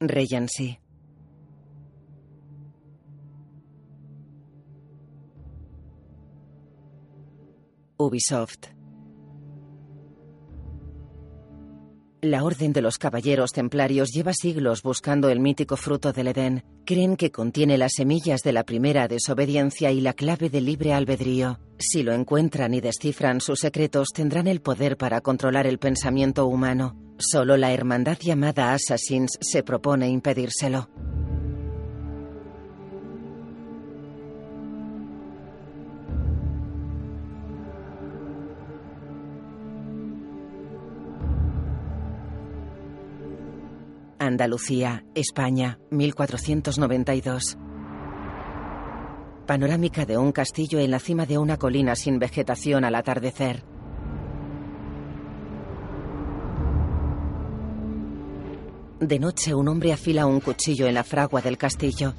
Regency. Ubisoft. La Orden de los Caballeros Templarios lleva siglos buscando el mítico fruto del Edén. Creen que contiene las semillas de la primera desobediencia y la clave del libre albedrío. Si lo encuentran y descifran sus secretos, tendrán el poder para controlar el pensamiento humano. Solo la hermandad llamada Assassins se propone impedírselo. Andalucía, España, 1492. Panorámica de un castillo en la cima de una colina sin vegetación al atardecer. De noche un hombre afila un cuchillo en la fragua del castillo.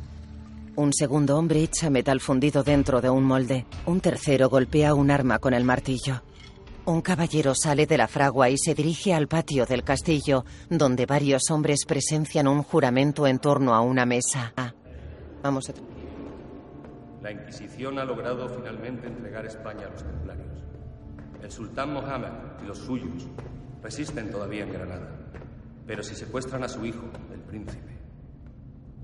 Un segundo hombre echa metal fundido dentro de un molde. Un tercero golpea un arma con el martillo. Un caballero sale de la fragua y se dirige al patio del castillo, donde varios hombres presencian un juramento en torno a una mesa. Vamos a... La Inquisición ha logrado finalmente entregar España a los templarios. El sultán Mohammed y los suyos resisten todavía en Granada. Pero si secuestran a su hijo, el príncipe,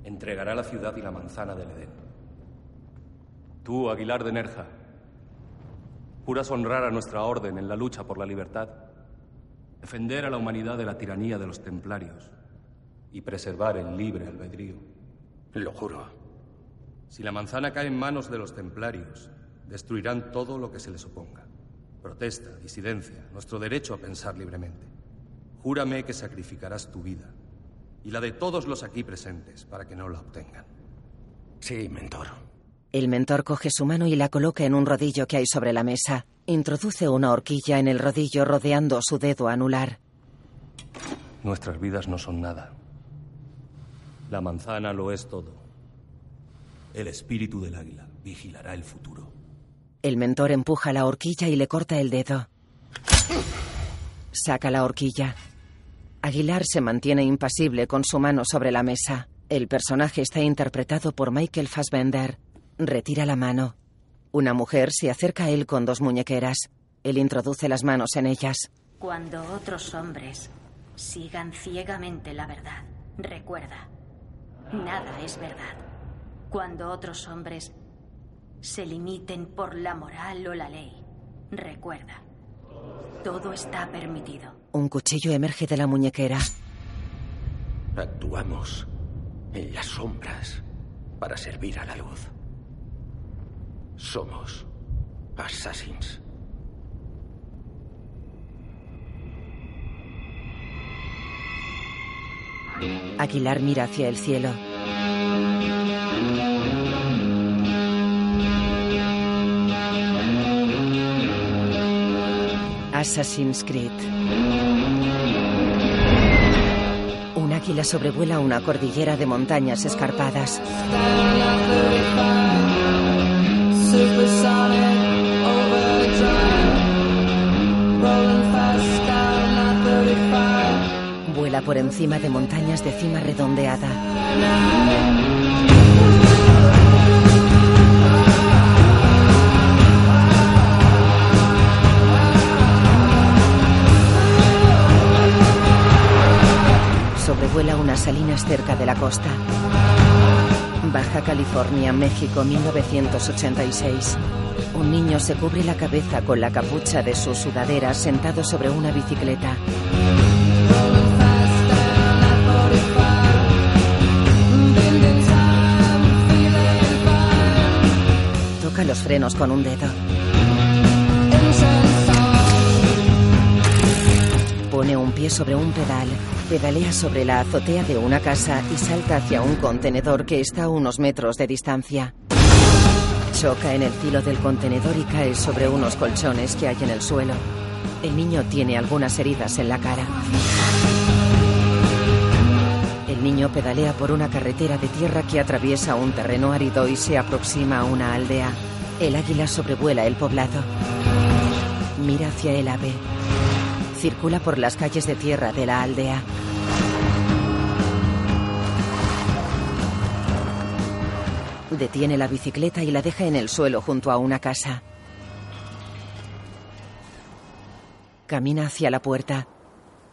entregará la ciudad y la manzana del Edén. Tú, Aguilar de Nerja, juras honrar a nuestra orden en la lucha por la libertad, defender a la humanidad de la tiranía de los templarios y preservar el libre albedrío. Lo juro. Si la manzana cae en manos de los templarios, destruirán todo lo que se les oponga. Protesta, disidencia, nuestro derecho a pensar libremente. Júrame que sacrificarás tu vida y la de todos los aquí presentes para que no la obtengan. Sí, mentor. El mentor coge su mano y la coloca en un rodillo que hay sobre la mesa. Introduce una horquilla en el rodillo rodeando su dedo anular. Nuestras vidas no son nada. La manzana lo es todo. El espíritu del águila vigilará el futuro. El mentor empuja la horquilla y le corta el dedo. Saca la horquilla. Aguilar se mantiene impasible con su mano sobre la mesa. El personaje está interpretado por Michael Fassbender. Retira la mano. Una mujer se acerca a él con dos muñequeras. Él introduce las manos en ellas. Cuando otros hombres sigan ciegamente la verdad, recuerda, nada es verdad. Cuando otros hombres se limiten por la moral o la ley, recuerda, todo está permitido. Un cuchillo emerge de la muñequera. Actuamos en las sombras para servir a la luz. Somos assassins. Aguilar mira hacia el cielo. Assassin's Creed. Un águila sobrevuela una cordillera de montañas escarpadas. Vuela por encima de montañas de cima redondeada. Sobrevuela unas salinas cerca de la costa. Baja California, México, 1986. Un niño se cubre la cabeza con la capucha de su sudadera sentado sobre una bicicleta. Toca los frenos con un dedo. Pone un pie sobre un pedal, pedalea sobre la azotea de una casa y salta hacia un contenedor que está a unos metros de distancia. Choca en el filo del contenedor y cae sobre unos colchones que hay en el suelo. El niño tiene algunas heridas en la cara. El niño pedalea por una carretera de tierra que atraviesa un terreno árido y se aproxima a una aldea. El águila sobrevuela el poblado. Mira hacia el ave circula por las calles de tierra de la aldea. Detiene la bicicleta y la deja en el suelo junto a una casa. Camina hacia la puerta.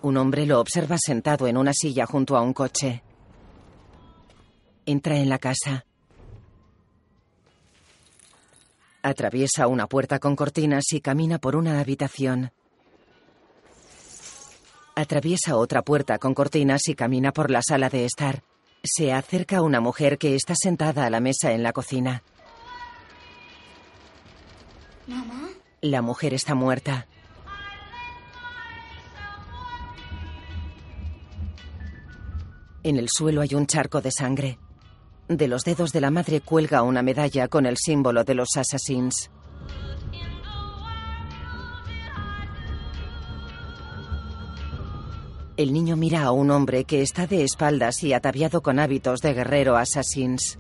Un hombre lo observa sentado en una silla junto a un coche. Entra en la casa. Atraviesa una puerta con cortinas y camina por una habitación. Atraviesa otra puerta con cortinas y camina por la sala de estar. Se acerca a una mujer que está sentada a la mesa en la cocina. ¿Mamá? La mujer está muerta. En el suelo hay un charco de sangre. De los dedos de la madre cuelga una medalla con el símbolo de los assassins. El niño mira a un hombre que está de espaldas y ataviado con hábitos de guerrero assassins.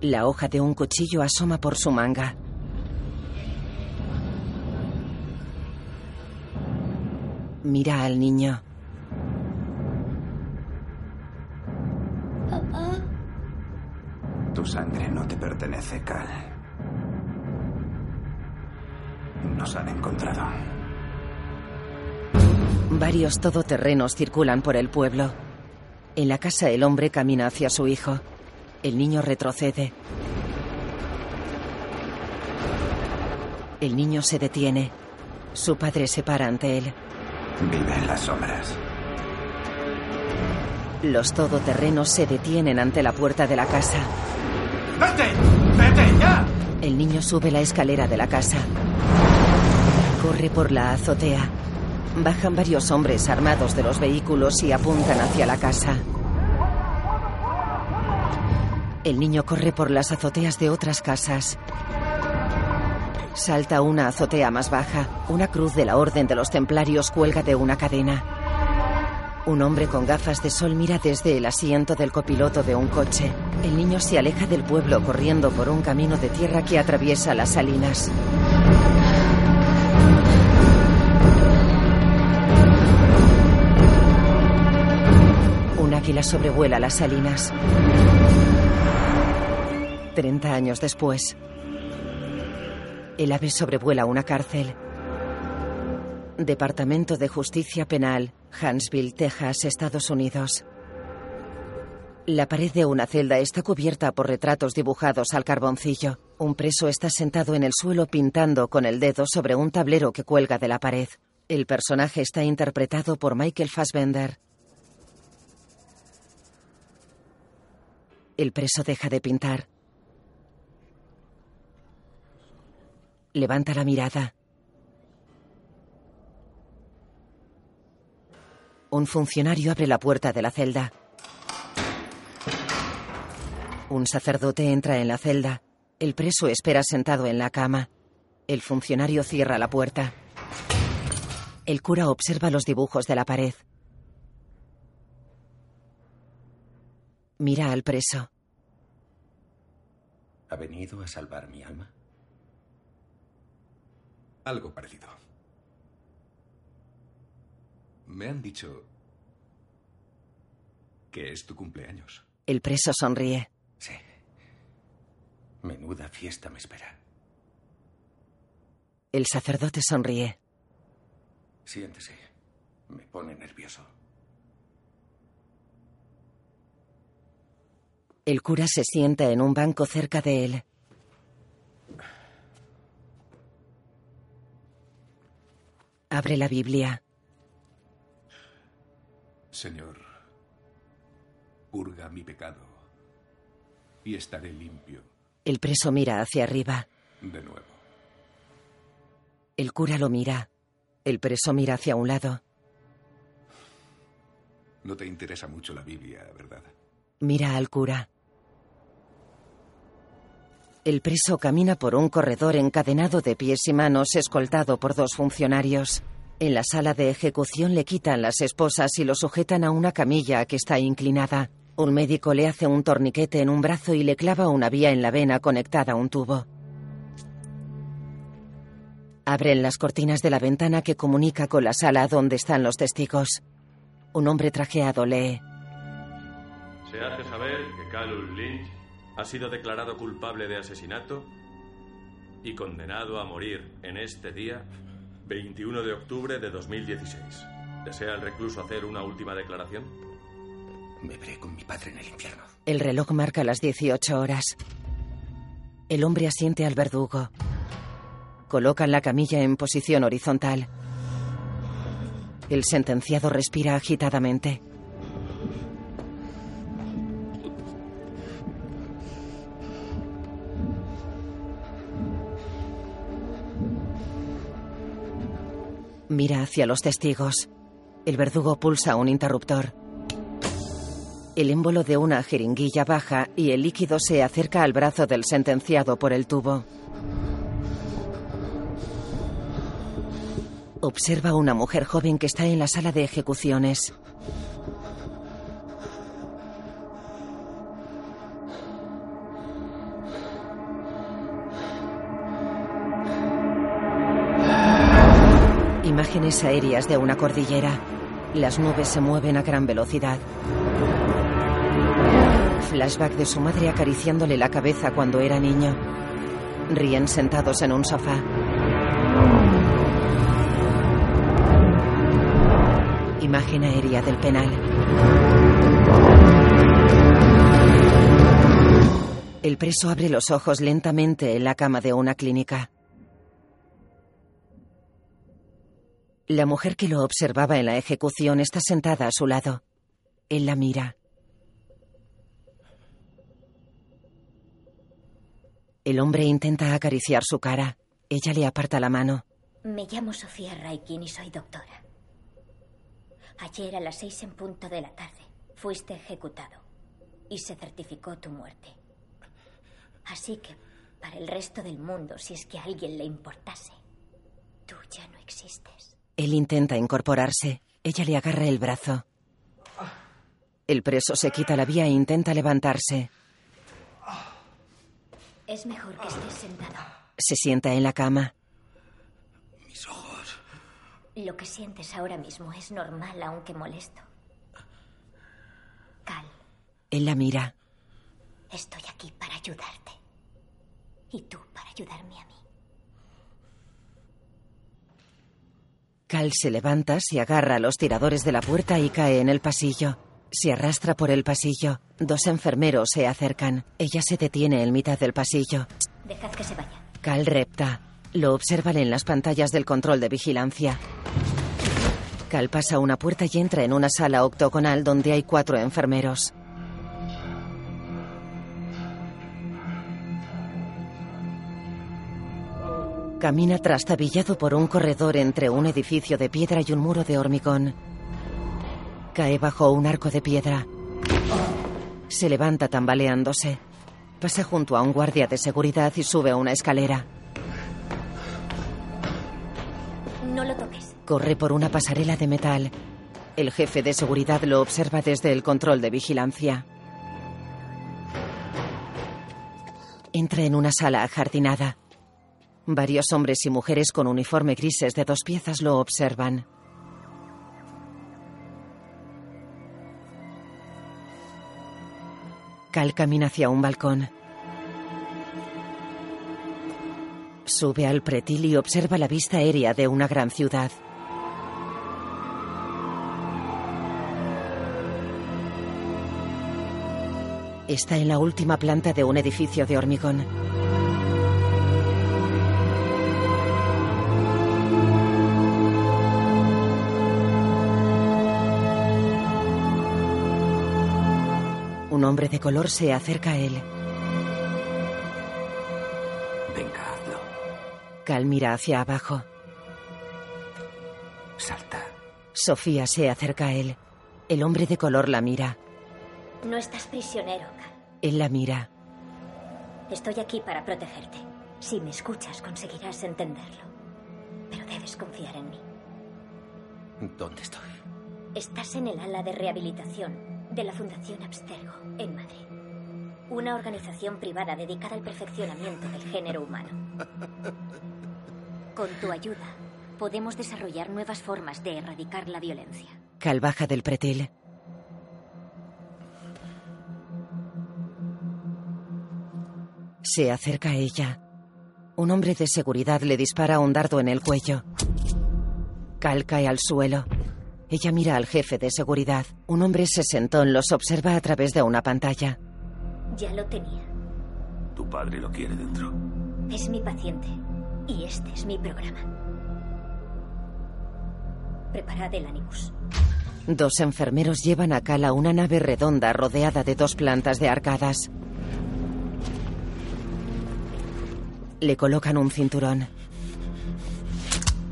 La hoja de un cuchillo asoma por su manga. Mira al niño. Tu sangre no te pertenece, Cal. Nos han encontrado. Varios todoterrenos circulan por el pueblo. En la casa el hombre camina hacia su hijo. El niño retrocede. El niño se detiene. Su padre se para ante él. Vive en las sombras. Los todoterrenos se detienen ante la puerta de la casa. ¡Vete! ¡Vete ya! El niño sube la escalera de la casa. Corre por la azotea. Bajan varios hombres armados de los vehículos y apuntan hacia la casa. El niño corre por las azoteas de otras casas. Salta una azotea más baja. Una cruz de la Orden de los Templarios cuelga de una cadena. Un hombre con gafas de sol mira desde el asiento del copiloto de un coche. El niño se aleja del pueblo corriendo por un camino de tierra que atraviesa las salinas. Un águila sobrevuela las salinas. Treinta años después, el ave sobrevuela una cárcel. Departamento de Justicia Penal, Huntsville, Texas, Estados Unidos. La pared de una celda está cubierta por retratos dibujados al carboncillo. Un preso está sentado en el suelo pintando con el dedo sobre un tablero que cuelga de la pared. El personaje está interpretado por Michael Fassbender. El preso deja de pintar. Levanta la mirada. Un funcionario abre la puerta de la celda. Un sacerdote entra en la celda. El preso espera sentado en la cama. El funcionario cierra la puerta. El cura observa los dibujos de la pared. Mira al preso. ¿Ha venido a salvar mi alma? Algo parecido. Me han dicho que es tu cumpleaños. El preso sonríe. Sí. Menuda fiesta me espera. El sacerdote sonríe. Siéntese. Me pone nervioso. El cura se sienta en un banco cerca de él. Abre la Biblia. Señor, purga mi pecado y estaré limpio El preso mira hacia arriba. de nuevo. El cura lo mira. El preso mira hacia un lado. No te interesa mucho la Biblia, ¿verdad? Mira al cura. El preso camina por un corredor encadenado de pies y manos, escoltado por dos funcionarios. En la sala de ejecución le quitan las esposas y lo sujetan a una camilla que está inclinada. Un médico le hace un torniquete en un brazo y le clava una vía en la vena conectada a un tubo. Abren las cortinas de la ventana que comunica con la sala donde están los testigos. Un hombre trajeado lee. Se hace saber que Callum Lynch ha sido declarado culpable de asesinato y condenado a morir en este día, 21 de octubre de 2016. ¿Desea el recluso hacer una última declaración? Me veré con mi padre en el infierno. El reloj marca las 18 horas. El hombre asiente al verdugo. Colocan la camilla en posición horizontal. El sentenciado respira agitadamente. Mira hacia los testigos. El verdugo pulsa un interruptor. El émbolo de una jeringuilla baja y el líquido se acerca al brazo del sentenciado por el tubo. Observa una mujer joven que está en la sala de ejecuciones. Imágenes aéreas de una cordillera. Las nubes se mueven a gran velocidad. Flashback de su madre acariciándole la cabeza cuando era niño. Ríen sentados en un sofá. Imagen aérea del penal. El preso abre los ojos lentamente en la cama de una clínica. La mujer que lo observaba en la ejecución está sentada a su lado. Él la mira. El hombre intenta acariciar su cara. Ella le aparta la mano. Me llamo Sofía Raikin y soy doctora. Ayer a las seis en punto de la tarde fuiste ejecutado y se certificó tu muerte. Así que, para el resto del mundo, si es que a alguien le importase, tú ya no existes. Él intenta incorporarse. Ella le agarra el brazo. El preso se quita la vía e intenta levantarse. Es mejor que estés sentado. Se sienta en la cama. Mis ojos. Lo que sientes ahora mismo es normal, aunque molesto. Cal, Él la mira. estoy aquí para ayudarte. Y tú para ayudarme a mí. Cal se levanta, se agarra a los tiradores de la puerta y cae en el pasillo. Se arrastra por el pasillo. Dos enfermeros se acercan. Ella se detiene en mitad del pasillo. Dejad que se vaya. Cal repta. Lo observan en las pantallas del control de vigilancia. Cal pasa una puerta y entra en una sala octogonal donde hay cuatro enfermeros. Camina trastabillado por un corredor entre un edificio de piedra y un muro de hormigón. Cae bajo un arco de piedra. Se levanta tambaleándose. Pasa junto a un guardia de seguridad y sube a una escalera. No lo toques. Corre por una pasarela de metal. El jefe de seguridad lo observa desde el control de vigilancia. Entra en una sala ajardinada. Varios hombres y mujeres con uniforme grises de dos piezas lo observan. Cal camina hacia un balcón. Sube al pretil y observa la vista aérea de una gran ciudad. Está en la última planta de un edificio de hormigón. Hombre de color se acerca a él. Venga, hazlo. Cal mira hacia abajo. Salta. Sofía se acerca a él. El hombre de color la mira. No estás prisionero, Cal. Él la mira. Estoy aquí para protegerte. Si me escuchas, conseguirás entenderlo. Pero debes confiar en mí. ¿Dónde estoy? Estás en el ala de rehabilitación de la Fundación Abstergo, en Madrid. Una organización privada dedicada al perfeccionamiento del género humano. Con tu ayuda, podemos desarrollar nuevas formas de erradicar la violencia. Cal baja del pretil. Se acerca a ella. Un hombre de seguridad le dispara un dardo en el cuello. Cal cae al suelo. Ella mira al jefe de seguridad. Un hombre sesentón los observa a través de una pantalla. Ya lo tenía. Tu padre lo quiere dentro. Es mi paciente. Y este es mi programa. Preparad el Animus. Dos enfermeros llevan a Cal a una nave redonda rodeada de dos plantas de arcadas. Le colocan un cinturón.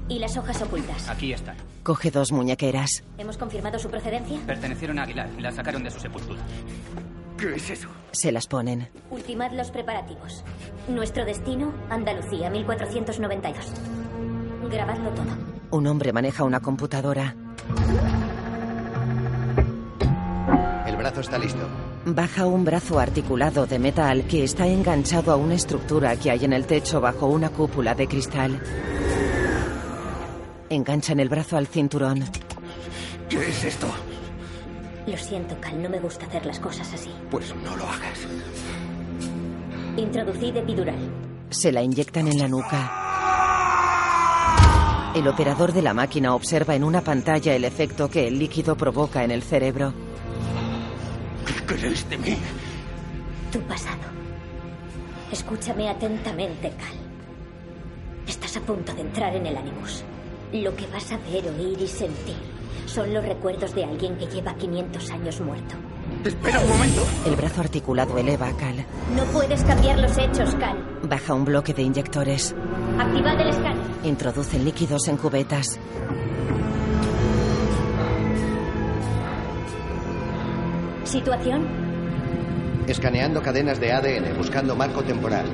¿Y las hojas ocultas? Aquí están. Coge dos muñequeras. ¿Hemos confirmado su procedencia? Pertenecieron a Aguilar y la sacaron de su sepultura. ¿Qué es eso? Se las ponen. Ultimad los preparativos. Nuestro destino, Andalucía, 1492. Grabadlo todo. Un hombre maneja una computadora. El brazo está listo. Baja un brazo articulado de metal que está enganchado a una estructura que hay en el techo bajo una cúpula de cristal. Enganchan el brazo al cinturón. ¿Qué es esto? Lo siento, Cal, no me gusta hacer las cosas así. Pues no lo hagas. Introducid epidural. Se la inyectan en la nuca. El operador de la máquina observa en una pantalla el efecto que el líquido provoca en el cerebro. ¿Qué queréis de mí? Tu pasado. Escúchame atentamente, Cal. Estás a punto de entrar en el Animus. Lo que vas a ver, oír y sentir son los recuerdos de alguien que lleva 500 años muerto. Espera un momento. El brazo articulado eleva a Cal. No puedes cambiar los hechos, Cal. Baja un bloque de inyectores. Activad el escáner. Introducen líquidos en cubetas. ¿Situación? Escaneando cadenas de ADN, buscando marco temporal.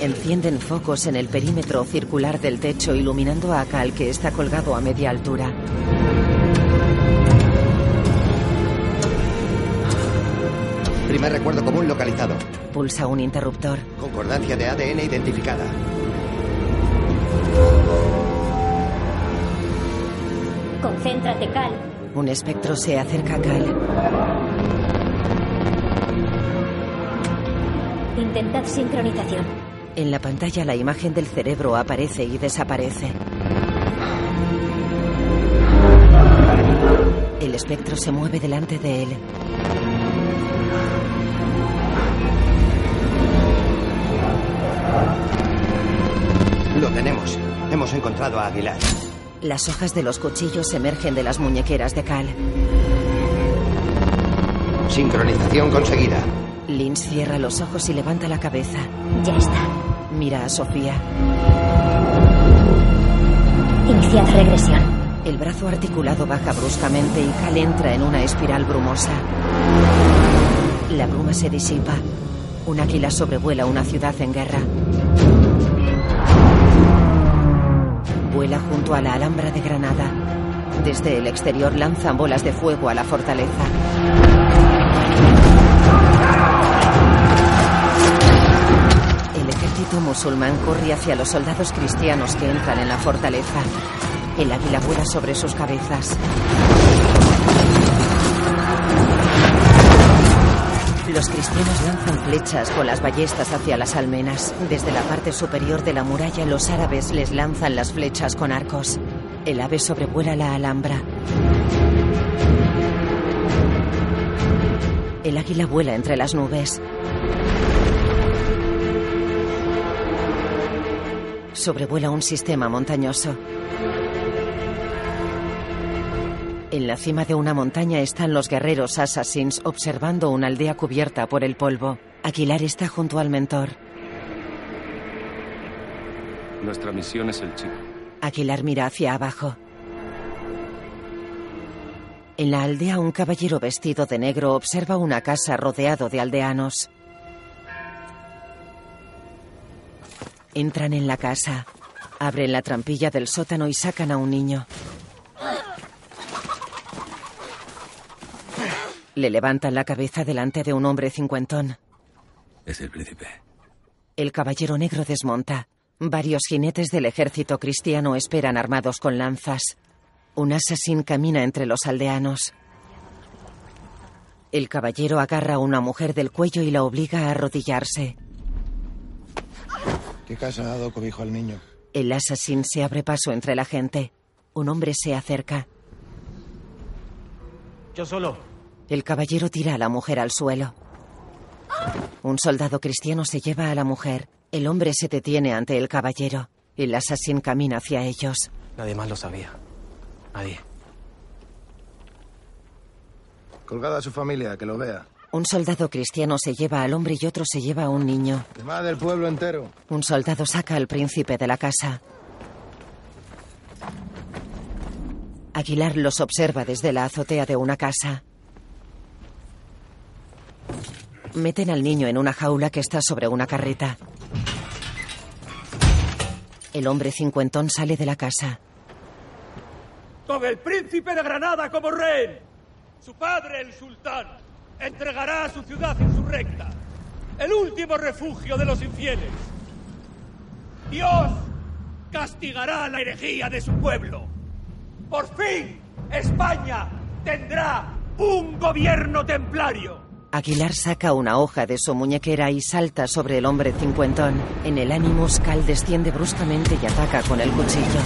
Encienden focos en el perímetro circular del techo iluminando a Cal que está colgado a media altura. Primer recuerdo común localizado. Pulsa un interruptor. Concordancia de ADN identificada. Concéntrate, Cal. Un espectro se acerca a Cal. Intentad sincronización. En la pantalla la imagen del cerebro aparece y desaparece. El espectro se mueve delante de él. Lo tenemos. Hemos encontrado a Aguilar. Las hojas de los cuchillos emergen de las muñequeras de Cal. Sincronización conseguida. Lynch cierra los ojos y levanta la cabeza. Ya está. Mira a Sofía. Iniciad regresión. El brazo articulado baja bruscamente y Cal entra en una espiral brumosa. La bruma se disipa. Un águila sobrevuela una ciudad en guerra. Vuela junto a la Alhambra de Granada. Desde el exterior lanzan bolas de fuego a la fortaleza. Ejército musulmán corre hacia los soldados cristianos que entran en la fortaleza. El águila vuela sobre sus cabezas. Los cristianos lanzan flechas con las ballestas hacia las almenas. Desde la parte superior de la muralla, los árabes les lanzan las flechas con arcos. El ave sobrevuela la alhambra. El águila vuela entre las nubes. Sobrevuela un sistema montañoso. En la cima de una montaña están los guerreros assassins observando una aldea cubierta por el polvo. Aguilar está junto al mentor. Nuestra misión es el chip. Aguilar mira hacia abajo. En la aldea un caballero vestido de negro observa una casa rodeado de aldeanos. Entran en la casa. Abren la trampilla del sótano y sacan a un niño. Le levantan la cabeza delante de un hombre cincuentón. Es el príncipe. El caballero negro desmonta. Varios jinetes del ejército cristiano esperan armados con lanzas. Un asesín camina entre los aldeanos. El caballero agarra a una mujer del cuello y la obliga a arrodillarse. ¿Qué casa ha dado cobijo al niño? El asesín se abre paso entre la gente. Un hombre se acerca. Yo solo. El caballero tira a la mujer al suelo. Un soldado cristiano se lleva a la mujer. El hombre se detiene ante el caballero. El asesín camina hacia ellos. Nadie más lo sabía. Nadie. Colgada a su familia, que lo vea. Un soldado cristiano se lleva al hombre y otro se lleva a un niño. Quemada del pueblo entero. Un soldado saca al príncipe de la casa. Aguilar los observa desde la azotea de una casa. Meten al niño en una jaula que está sobre una carreta. El hombre cincuentón sale de la casa. Con el príncipe de Granada como rey. Su padre, el sultán, entregará su ciudad insurrecta, el último refugio de los infieles. Dios castigará la herejía de su pueblo. Por fin, España tendrá un gobierno templario. Aguilar saca una hoja de su muñequera y salta sobre el hombre cincuentón. En el Animus, Cal desciende bruscamente y ataca con el cuchillo.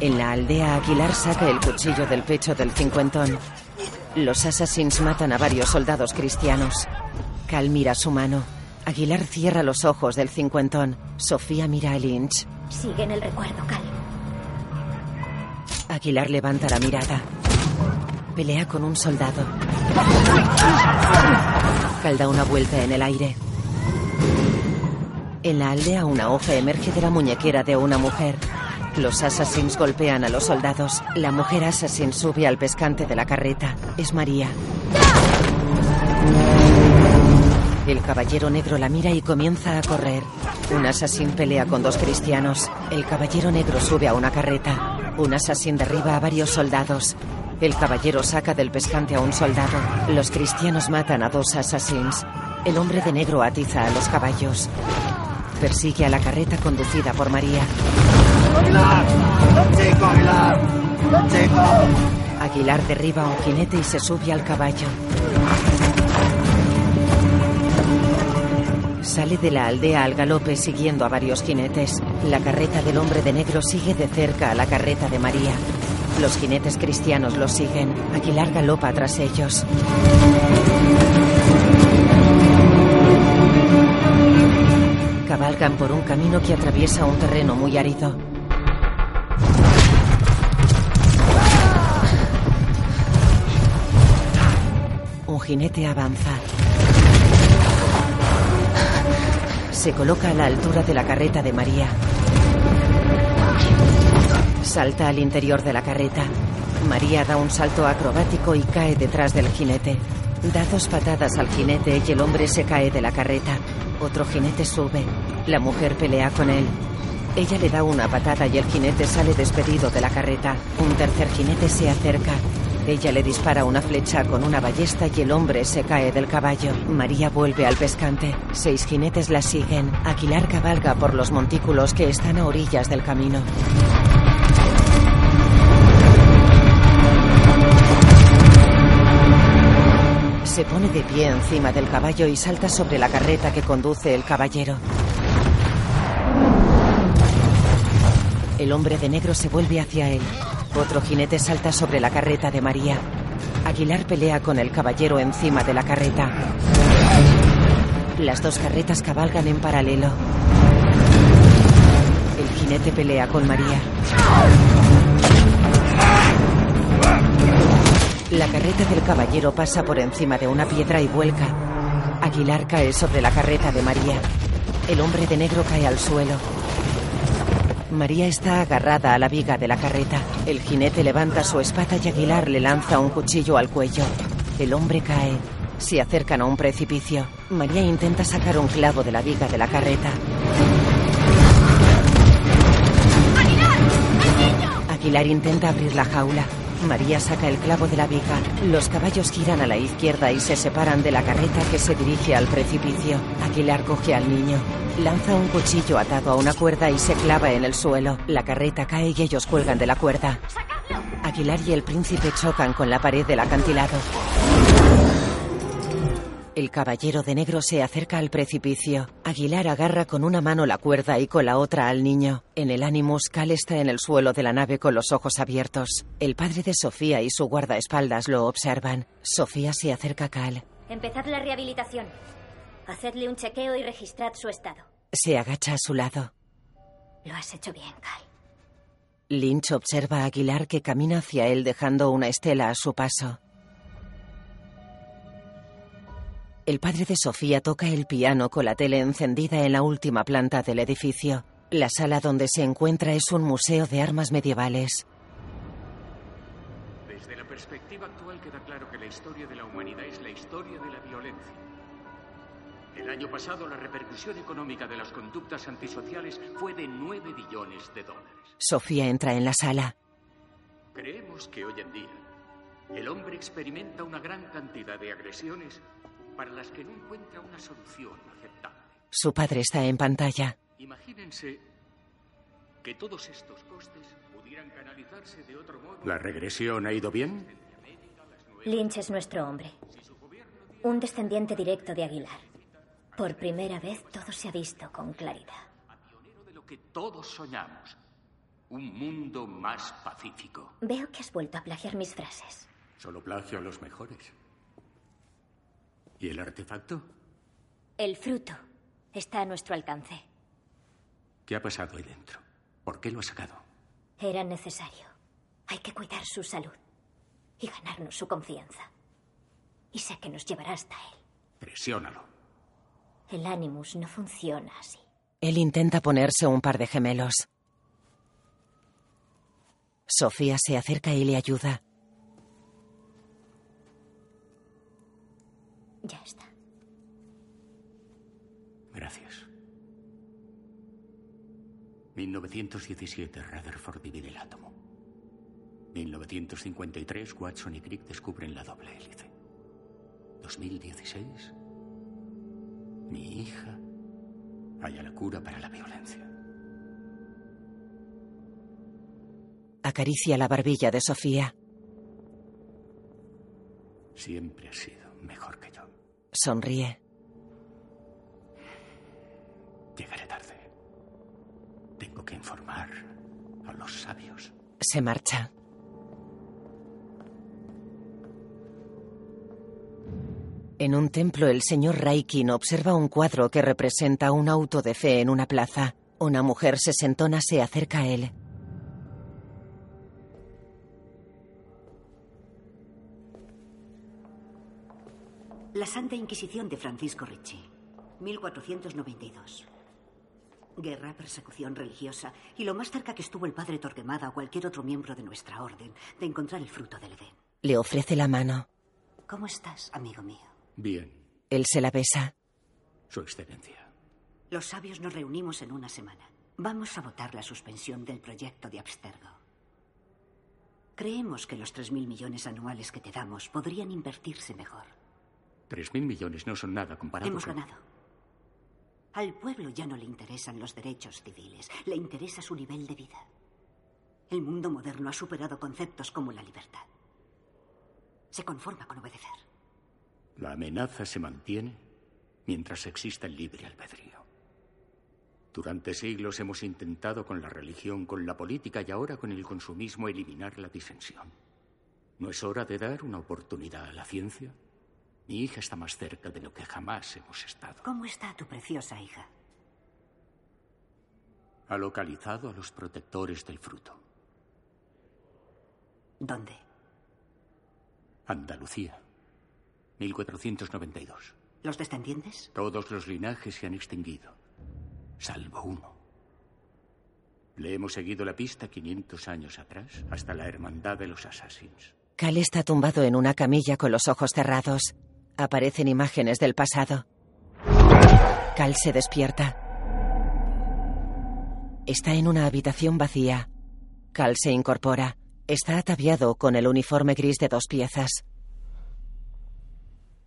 En la aldea, Aguilar saca el cuchillo del pecho del cincuentón. Los assassins matan a varios soldados cristianos. Cal mira su mano. Aguilar cierra los ojos del cincuentón. Sofía mira a Lynch. Sigue en el recuerdo, Cal. Aguilar levanta la mirada. Pelea con un soldado. Cal da una vuelta en el aire. En la aldea una hoja emerge de la muñequera de una mujer. Los assassins golpean a los soldados. La mujer assassin sube al pescante de la carreta. Es María. El caballero negro la mira y comienza a correr. Un asesín pelea con dos cristianos. El caballero negro sube a una carreta. Un asesín derriba a varios soldados. El caballero saca del pescante a un soldado. Los cristianos matan a dos assassins. El hombre de negro atiza a los caballos. Persigue a la carreta conducida por María. ¡Aguilar! ¡Don Chico, Aguilar! ¡Don Chico! Aguilar derriba a un jinete y se sube al caballo. Sale de la aldea al galope siguiendo a varios jinetes. La carreta del hombre de negro sigue de cerca a la carreta de María. Los jinetes cristianos los siguen. Aguilar galopa tras ellos. Cabalgan por un camino que atraviesa un terreno muy árido. Jinete avanza. Se coloca a la altura de la carreta de María. Salta al interior de la carreta. María da un salto acrobático y cae detrás del jinete. Da dos patadas al jinete y el hombre se cae de la carreta. Otro jinete sube. La mujer pelea con él. Ella le da una patada y el jinete sale despedido de la carreta. Un tercer jinete se acerca. Ella le dispara una flecha con una ballesta y el hombre se cae del caballo. María vuelve al pescante. Seis jinetes la siguen. Aquilar cabalga por los montículos que están a orillas del camino. Se pone de pie encima del caballo y salta sobre la carreta que conduce el caballero. El hombre de negro se vuelve hacia él. Otro jinete salta sobre la carreta de María. Aguilar pelea con el caballero encima de la carreta. Las dos carretas cabalgan en paralelo. El jinete pelea con María. La carreta del caballero pasa por encima de una piedra y vuelca. Aguilar cae sobre la carreta de María. El hombre de negro cae al suelo. María está agarrada a la viga de la carreta. El jinete levanta su espada y Aguilar le lanza un cuchillo al cuello. El hombre cae. Se acercan a un precipicio. María intenta sacar un clavo de la viga de la carreta. Aguilar intenta abrir la jaula. María saca el clavo de la viga. Los caballos giran a la izquierda y se separan de la carreta que se dirige al precipicio. Aguilar coge al niño. Lanza un cuchillo atado a una cuerda y se clava en el suelo. La carreta cae y ellos cuelgan de la cuerda. Aguilar y el príncipe chocan con la pared del acantilado. El caballero de negro se acerca al precipicio. Aguilar agarra con una mano la cuerda y con la otra al niño. En el Animus, Cal está en el suelo de la nave con los ojos abiertos. El padre de Sofía y su guardaespaldas lo observan. Sofía se acerca a Cal. Empezad la rehabilitación. Hacedle un chequeo y registrad su estado. Se agacha a su lado. Lo has hecho bien, Cal. Lynch observa a Aguilar que camina hacia él dejando una estela a su paso. El padre de Sofía toca el piano con la tele encendida en la última planta del edificio. La sala donde se encuentra es un museo de armas medievales. Desde la perspectiva actual queda claro que la historia de la humanidad es la historia de la violencia. El año pasado la repercusión económica de las conductas antisociales fue de 9 billones de dólares. Sofía entra en la sala. Creemos que hoy en día el hombre experimenta una gran cantidad de agresiones para las que no encuentra una solución aceptable. Su padre está en pantalla. Imagínense que todos estos costes pudieran canalizarse de otro modo. ¿La regresión ha ido bien? Lynch es nuestro hombre. Un descendiente directo de Aguilar. Por primera vez todo se ha visto con claridad. de lo que todos soñamos. Un mundo más pacífico. Veo que has vuelto a plagiar mis frases. Solo plagio a los mejores. ¿Y el artefacto? El fruto está a nuestro alcance. ¿Qué ha pasado ahí dentro? ¿Por qué lo ha sacado? Era necesario. Hay que cuidar su salud y ganarnos su confianza. Y sé que nos llevará hasta él. Presiónalo. El Animus no funciona así. Él intenta ponerse un par de gemelos. Sofía se acerca y le ayuda. Ya está. Gracias. 1917, Rutherford divide el átomo. 1953, Watson y Crick descubren la doble hélice. 2016, mi hija halla la cura para la violencia. Acaricia la barbilla de Sofía. Siempre ha sido mejor que yo. Sonríe. Llegaré tarde. Tengo que informar a los sabios. Se marcha. En un templo, el señor Raikin observa un cuadro que representa un auto de fe en una plaza. Una mujer sesentona se acerca a él. La Santa Inquisición de Francisco Ricci, 1492. Guerra, persecución religiosa y lo más cerca que estuvo el padre Torquemada o cualquier otro miembro de nuestra orden de encontrar el fruto del Edén. Le ofrece la mano. ¿Cómo estás, amigo mío? Bien, Él se la besa. Su Excelencia. Los sabios nos reunimos en una semana. Vamos a votar la suspensión del proyecto de Abstergo. Creemos que los 3.000 millones anuales que te damos podrían invertirse mejor. Tres mil millones no son nada comparado Hemos con... ganado. Al pueblo ya no le interesan los derechos civiles, le interesa su nivel de vida. El mundo moderno ha superado conceptos como la libertad. Se conforma con obedecer. La amenaza se mantiene mientras exista el libre albedrío. Durante siglos hemos intentado con la religión, con la política y ahora con el consumismo eliminar la disensión. ¿No es hora de dar una oportunidad a la ciencia? Mi hija está más cerca de lo que jamás hemos estado. ¿Cómo está tu preciosa hija? Ha localizado a los protectores del fruto. ¿Dónde? Andalucía, 1492. ¿Los descendientes? Todos los linajes se han extinguido, salvo uno. Le hemos seguido la pista 500 años atrás hasta la Hermandad de los Assassins. Cal está tumbado en una camilla con los ojos cerrados. Aparecen imágenes del pasado. Cal se despierta. Está en una habitación vacía. Cal se incorpora. Está ataviado con el uniforme gris de dos piezas.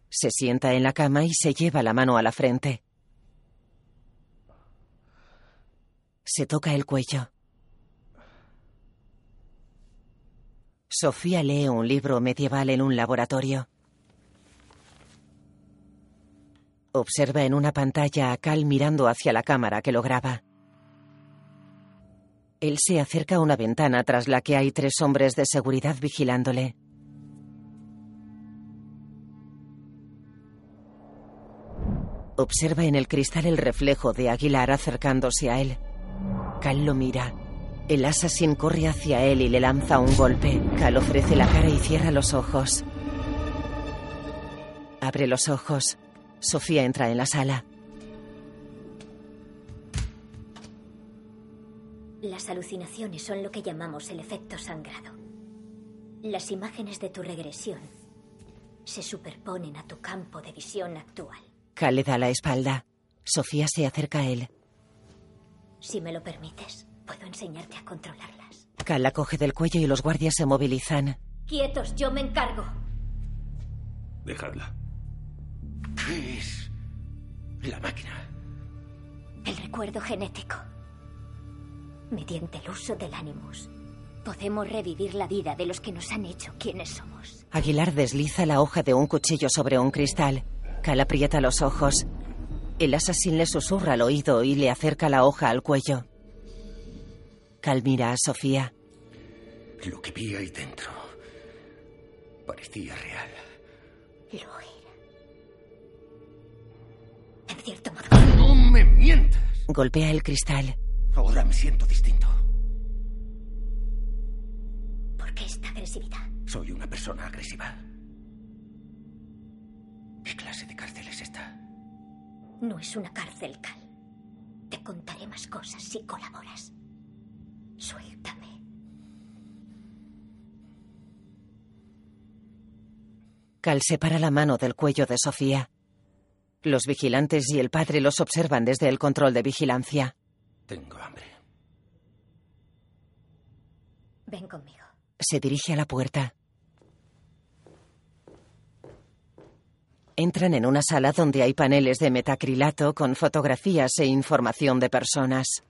Se sienta en la cama y se lleva la mano a la frente. Se toca el cuello. Sofía lee un libro medieval en un laboratorio. Observa en una pantalla a Cal mirando hacia la cámara que lo graba. Él se acerca a una ventana tras la que hay tres hombres de seguridad vigilándole. Observa en el cristal el reflejo de Aguilar acercándose a él. Cal lo mira. El assassin corre hacia él y le lanza un golpe. Cal ofrece la cara y cierra los ojos. Abre los ojos. Sofía entra en la sala. Las alucinaciones son lo que llamamos el efecto sangrado. Las imágenes de tu regresión se superponen a tu campo de visión actual. Cal le da la espalda. Sofía se acerca a él. Si me lo permites, puedo enseñarte a controlarlas. Cal la coge del cuello y los guardias se movilizan. Quietos, yo me encargo. Dejadla. ¿Qué es la máquina? El recuerdo genético. Mediante el uso del Animus, podemos revivir la vida de los que nos han hecho quienes somos. Aguilar desliza la hoja de un cuchillo sobre un cristal. Cal aprieta los ojos. El asesino le susurra al oído y le acerca la hoja al cuello. Cal mira a Sofía. Lo que vi ahí dentro parecía real. Lo. En cierto modo. ¡No me mientas! Golpea el cristal. Ahora me siento distinto. ¿Por qué esta agresividad? Soy una persona agresiva. ¿Qué clase de cárcel es esta? No es una cárcel, Cal. Te contaré más cosas si colaboras. Suéltame. Cal separa la mano del cuello de Sofía. Los vigilantes y el padre los observan desde el control de vigilancia. Tengo hambre. Ven conmigo. Se dirige a la puerta. Entran en una sala donde hay paneles de metacrilato con fotografías e información de personas.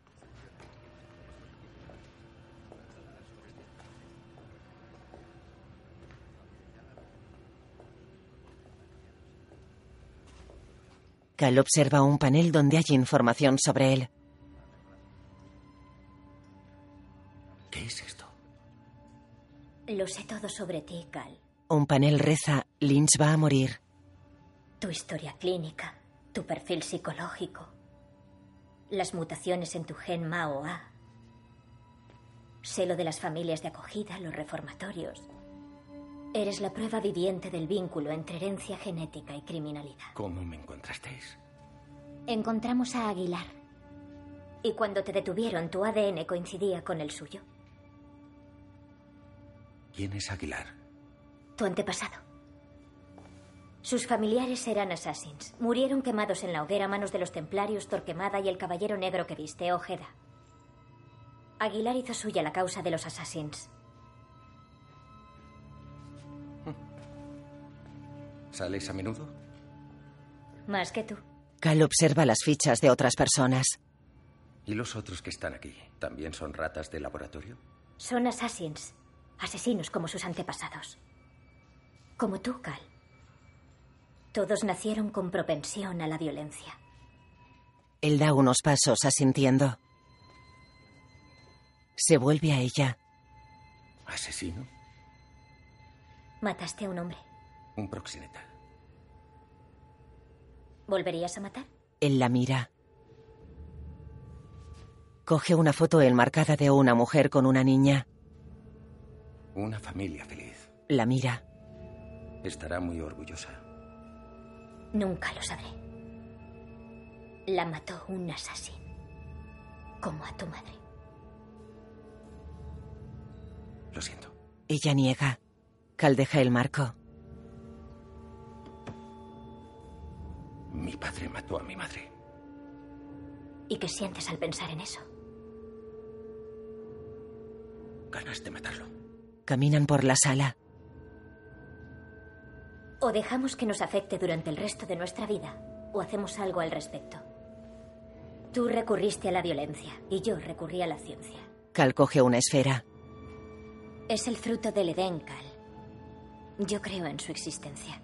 Cal observa un panel donde hay información sobre él. ¿Qué es esto? Lo sé todo sobre ti, Cal. Un panel reza, Lynch va a morir. Tu historia clínica, tu perfil psicológico, las mutaciones en tu gen MAO-A. Sé lo de las familias de acogida, los reformatorios. Eres la prueba viviente del vínculo entre herencia genética y criminalidad. ¿Cómo me encontrasteis? Encontramos a Aguilar. Y cuando te detuvieron, tu ADN coincidía con el suyo. ¿Quién es Aguilar? Tu antepasado. Sus familiares eran assassins. Murieron quemados en la hoguera a manos de los templarios Torquemada y el caballero negro que viste, Ojeda. Aguilar hizo suya la causa de los assassins. ¿Sales a menudo? Más que tú. Cal observa las fichas de otras personas. ¿Y los otros que están aquí? ¿También son ratas de laboratorio? Son assassins. Asesinos como sus antepasados. Como tú, Cal. Todos nacieron con propensión a la violencia. Él da unos pasos asintiendo. Se vuelve a ella. ¿Asesino? Mataste a un hombre. Un proxeneta. ¿Volverías a matar? Él la mira. Coge una foto enmarcada de una mujer con una niña. Una familia feliz. La mira. Estará muy orgullosa. Nunca lo sabré. La mató un asesino. Como a tu madre. Lo siento. Ella niega. Cal deja el marco. Mi padre mató a mi madre. ¿Y qué sientes al pensar en eso? Ganas de matarlo. Caminan por la sala. O dejamos que nos afecte durante el resto de nuestra vida, o hacemos algo al respecto. Tú recurriste a la violencia y yo recurrí a la ciencia. Cal coge una esfera. Es el fruto del Edén, Cal. Yo creo en su existencia.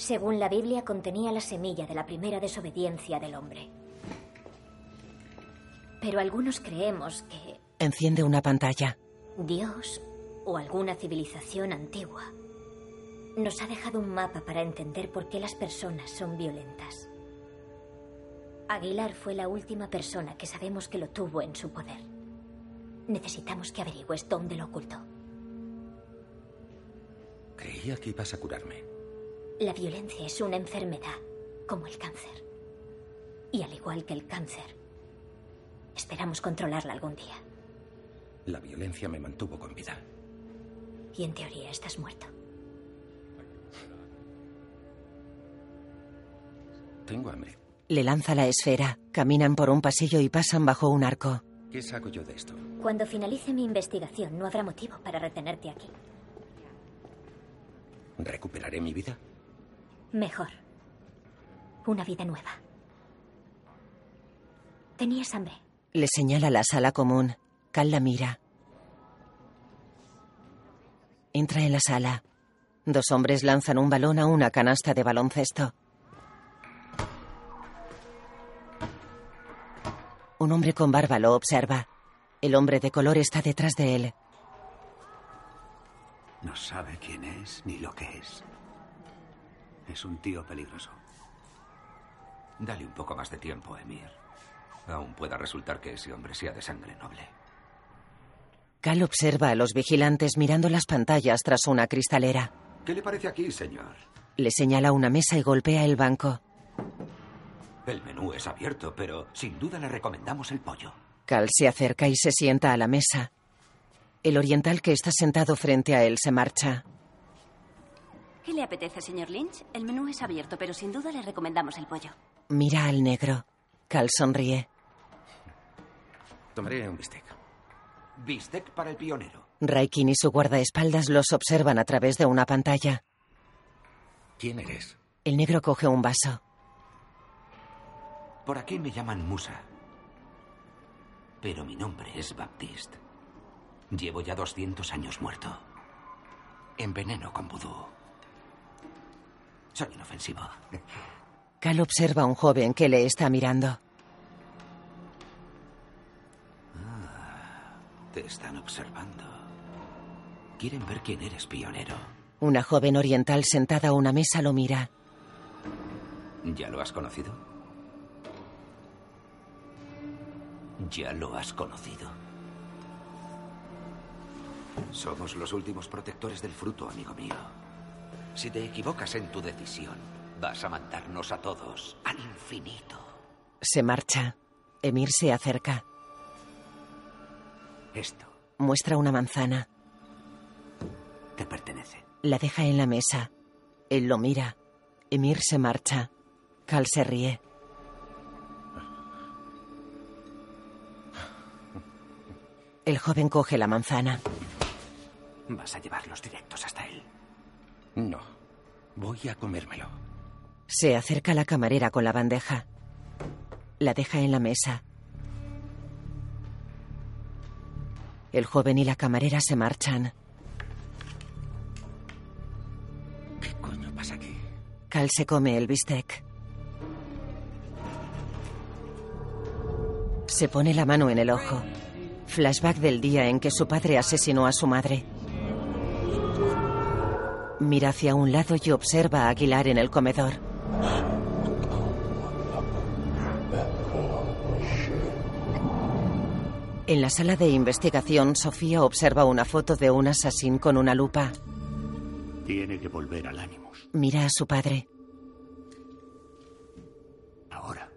Según la Biblia, contenía la semilla de la primera desobediencia del hombre. Pero algunos creemos que Enciende una pantalla. Dios o alguna civilización antigua nos ha dejado un mapa para entender por qué las personas son violentas. Aguilar fue la última persona que sabemos que lo tuvo en su poder. Necesitamos que averigües dónde lo ocultó. Creía que ibas a curarme. La violencia es una enfermedad, como el cáncer. Y al igual que el cáncer, esperamos controlarla algún día. La violencia me mantuvo con vida. Y en teoría estás muerto. Tengo hambre. Le lanza la esfera. Caminan por un pasillo y pasan bajo un arco. ¿Qué saco yo de esto? Cuando finalice mi investigación, no habrá motivo para retenerte aquí. ¿Recuperaré mi vida? Mejor. Una vida nueva. Tenías hambre. Le señala la sala común. Cal la mira. Entra en la sala. Dos hombres lanzan un balón a una canasta de baloncesto. Un hombre con barba lo observa. El hombre de color está detrás de él. No sabe quién es ni lo que es. Es un tío peligroso. Dale un poco más de tiempo, Emir. Aún pueda resultar que ese hombre sea de sangre noble. Cal observa a los vigilantes mirando las pantallas tras una cristalera. ¿Qué le parece aquí, señor? Le señala una mesa y golpea el banco. El menú es abierto, pero sin duda le recomendamos el pollo. Cal se acerca y se sienta a la mesa. El oriental que está sentado frente a él se marcha. ¿Qué le apetece, señor Lynch? El menú es abierto, pero sin duda le recomendamos el pollo. Mira al negro. Cal sonríe. Tomaré un bistec. Bistec para el pionero. Raikin y su guardaespaldas los observan a través de una pantalla. ¿Quién eres? El negro coge un vaso. Por aquí me llaman Musa. Pero mi nombre es Baptiste. Llevo ya 200 años muerto. En veneno con vudú. Soy inofensivo. Cal observa a un joven que le está mirando. Te están observando. Quieren ver quién eres, pionero. Una joven oriental sentada a una mesa lo mira. ¿Ya lo has conocido? ¿Ya lo has conocido? Somos los últimos protectores del fruto, amigo mío. Si te equivocas en tu decisión, vas a mandarnos a todos al infinito. Se marcha. Emir se acerca. Esto Muestra una manzana. te pertenece. La deja en la mesa. Él lo mira. Emir se marcha. Cal se ríe. El joven coge la manzana. Vas a llevarlos directos hasta él. No. Voy a comérmelo. Se acerca a la camarera con la bandeja. La deja en la mesa. El joven y la camarera se marchan. ¿Qué coño pasa aquí? Cal se come el bistec. Se pone la mano en el ojo. Flashback del día en que su padre asesinó a su madre. Mira hacia un lado y observa a Aguilar en el comedor. En la sala de investigación, Sofía observa una foto de un asesino con una lupa. Tiene que volver al Animus. Mira a su padre. Ahora.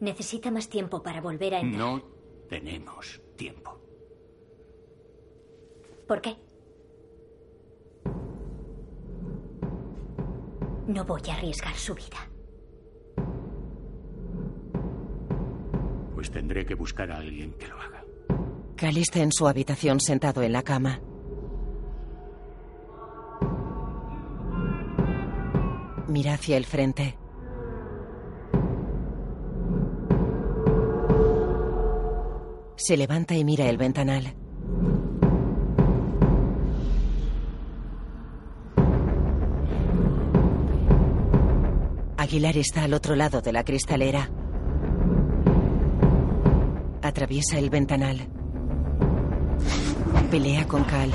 Necesita más tiempo para volver a entrar. No tenemos tiempo. ¿Por qué? No voy a arriesgar su vida. Pues tendré que buscar a alguien que lo haga. Cal está en su habitación sentado en la cama. Mira hacia el frente. Se levanta y mira el ventanal. Aguilar está al otro lado de la cristalera. Atraviesa el ventanal. Pelea con Cal.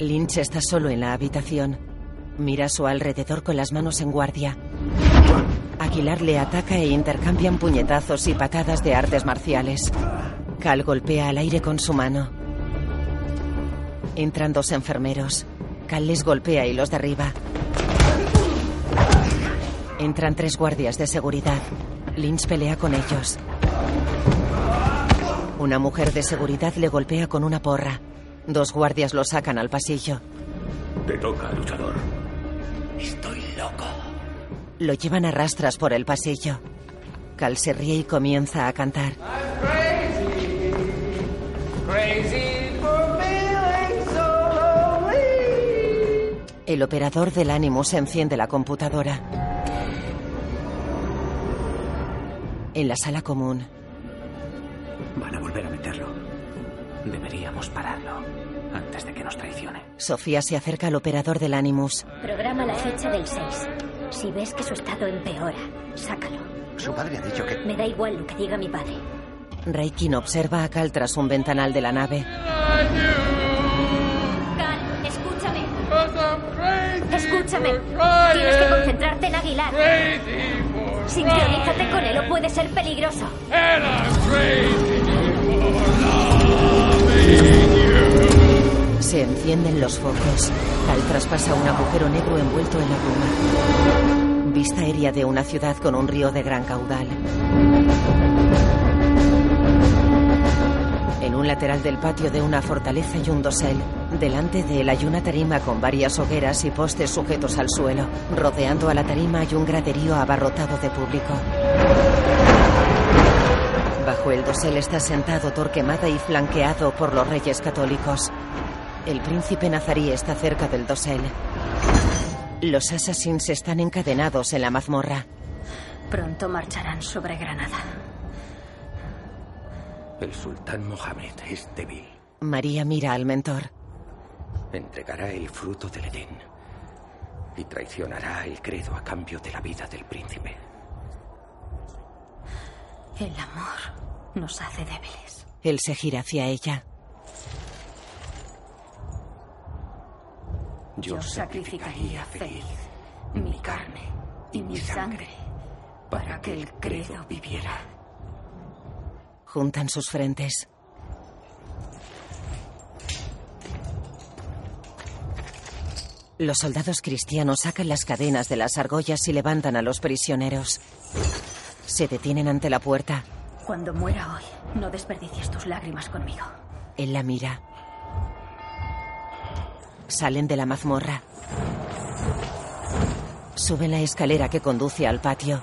Lynch está solo en la habitación. Mira a su alrededor con las manos en guardia. Aguilar le ataca e intercambian puñetazos y patadas de artes marciales. Cal golpea al aire con su mano. Entran dos enfermeros. Cal les golpea y los derriba. Entran tres guardias de seguridad. Lynch pelea con ellos. Una mujer de seguridad le golpea con una porra. Dos guardias lo sacan al pasillo. Te toca, luchador. Estoy loco. Lo llevan a rastras por el pasillo. Cal se ríe y comienza a cantar. El operador del Animus enciende la computadora. En la sala común, Van a volver a meterlo. Deberíamos pararlo antes de que nos traicione. Sofía se acerca al operador del Animus. Programa la fecha del 6. Si ves que su estado empeora, sácalo. Su padre ha dicho que... Me da igual lo que diga mi padre. Raikin observa a Cal tras un ventanal de la nave. Escúchame. Tienes que concentrarte en Aguilar. Sincronízate con él o puede ser peligroso. Se encienden los focos. Cal traspasa un agujero negro envuelto en la bruma. Vista aérea de una ciudad con un río de gran caudal. Un lateral del patio de una fortaleza y un dosel. Delante de él hay una tarima con varias hogueras y postes sujetos al suelo. Rodeando a la tarima hay un graderío abarrotado de público. Bajo el dosel está sentado Torquemada y flanqueado por los reyes católicos. El príncipe nazarí está cerca del dosel. Los assassins están encadenados en la mazmorra. Pronto marcharán sobre Granada. El sultán Mohammed es débil. María mira al mentor. Entregará el fruto del Edén y traicionará el credo a cambio de la vida del príncipe. El amor nos hace débiles. Él se gira hacia ella. Yo sacrificaría feliz mi carne y mi sangre para que el credo viviera. Juntan sus frentes. Los soldados cristianos sacan las cadenas de las argollas y levantan a los prisioneros. Se detienen ante la puerta. Cuando muera hoy, no desperdicies tus lágrimas conmigo. Él la mira. Salen de la mazmorra. Suben la escalera que conduce al patio.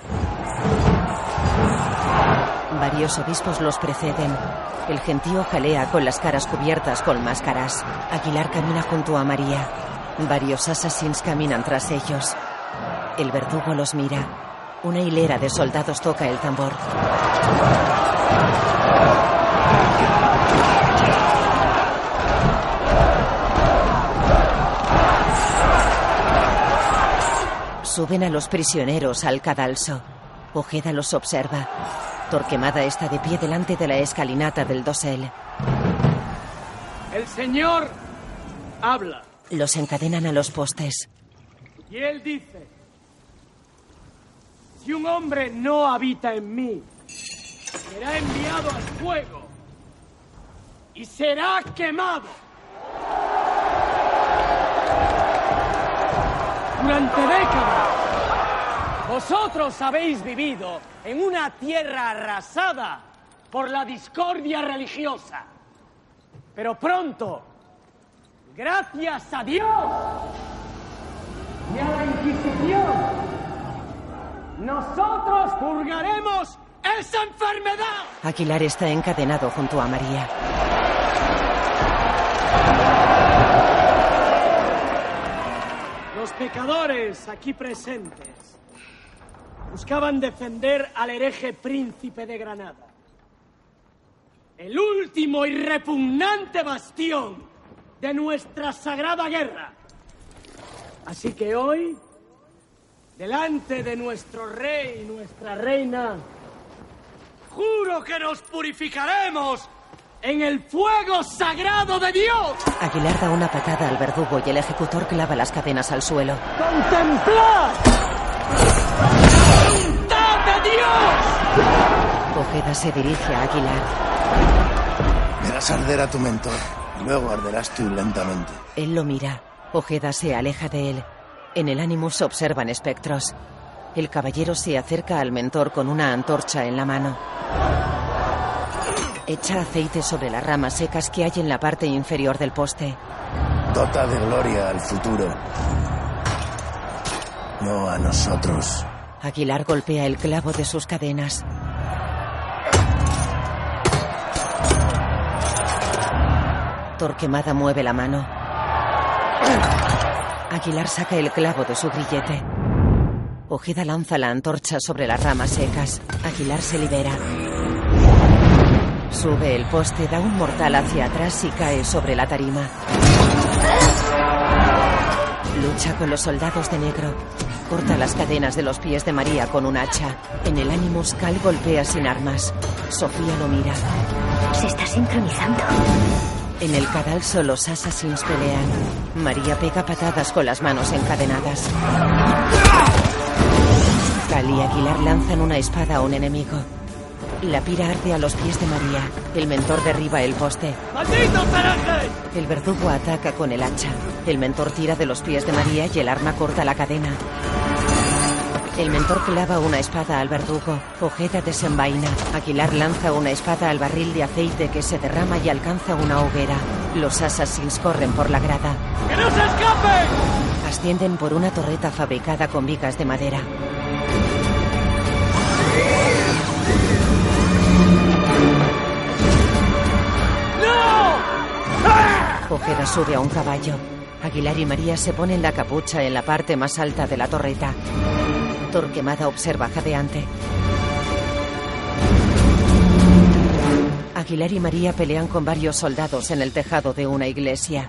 Varios obispos los preceden. El gentío jalea con las caras cubiertas con máscaras. Aguilar camina junto a María. Varios assassins caminan tras ellos. El verdugo los mira. Una hilera de soldados toca el tambor. Suben a los prisioneros al cadalso. Ojeda los observa. Torquemada está de pie delante de la escalinata del dosel. El Señor habla. Los encadenan a los postes. Y él dice, si un hombre no habita en mí, será enviado al fuego y será quemado. Durante décadas, vosotros habéis vivido en una tierra arrasada por la discordia religiosa. Pero pronto, gracias a Dios y a la Inquisición, nosotros purgaremos ¡Es enfermedad! Aguilar está encadenado junto a María. Los pecadores aquí presentes buscaban defender al hereje príncipe de Granada. El último y repugnante bastión de nuestra sagrada guerra. Así que hoy, delante de nuestro rey y nuestra reina, juro que nos purificaremos en el fuego sagrado de Dios. Aguilar da una patada al verdugo y el ejecutor clava las cadenas al suelo. ¡Contemplad! ¡Voluntad de Dios! Ojeda se dirige a Aguilar. Verás arder a tu mentor. y Luego arderás tú lentamente. Él lo mira. Ojeda se aleja de él. En el Animus observan espectros. El caballero se acerca al mentor con una antorcha en la mano. Echa aceite sobre las ramas secas que hay en la parte inferior del poste. Dota de gloria al futuro. No a nosotros. Aguilar golpea el clavo de sus cadenas. Torquemada mueve la mano. Aguilar saca el clavo de su grillete. Ojeda lanza la antorcha sobre las ramas secas. Aguilar se libera. Sube el poste, da un mortal hacia atrás y cae sobre la tarima. Lucha con los soldados de negro. Corta las cadenas de los pies de María con un hacha. En el Animus, Cal golpea sin armas. Sofía lo mira. Se está sincronizando. En el cadalso los assassins pelean. María pega patadas con las manos encadenadas. Cal y Aguilar lanzan una espada a un enemigo. La pira arde a los pies de María. El mentor derriba el poste. ¡Malditos herejes! El verdugo ataca con el hacha. El mentor tira de los pies de María y el arma corta la cadena. El mentor clava una espada al verdugo. Ojeda desenvaina. Aguilar lanza una espada al barril de aceite que se derrama y alcanza una hoguera. Los assassins corren por la grada. ¡Que no se escapen! Ascienden por una torreta fabricada con vigas de madera. ¡No! Ojeda sube a un caballo. Aguilar y María se ponen la capucha en la parte más alta de la torreta. Torquemada observa jadeante. Aguilar y María pelean con varios soldados en el tejado de una iglesia.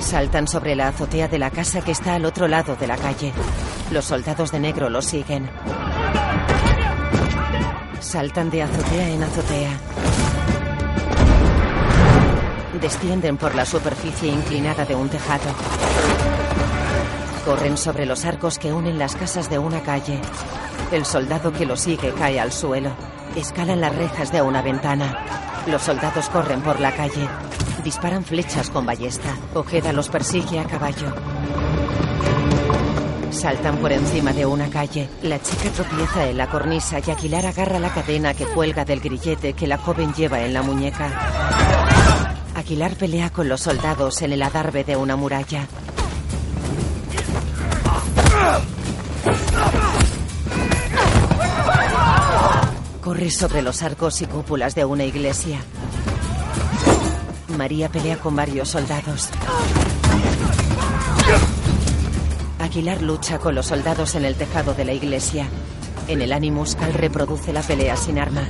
Saltan sobre la azotea de la casa que está al otro lado de la calle. Los soldados de negro los siguen. Saltan de azotea en azotea. Descienden por la superficie inclinada de un tejado. Corren sobre los arcos que unen las casas de una calle. El soldado que los sigue cae al suelo. Escalan las rejas de una ventana. Los soldados corren por la calle. Disparan flechas con ballesta. Ojeda los persigue a caballo. Saltan por encima de una calle. La chica tropieza en la cornisa y Aguilar agarra la cadena que cuelga del grillete que la joven lleva en la muñeca. Aguilar pelea con los soldados en el adarve de una muralla. Corre sobre los arcos y cúpulas de una iglesia. María pelea con varios soldados. Aguilar lucha con los soldados en el tejado de la iglesia. En el Animus, Cal reproduce la pelea sin arma.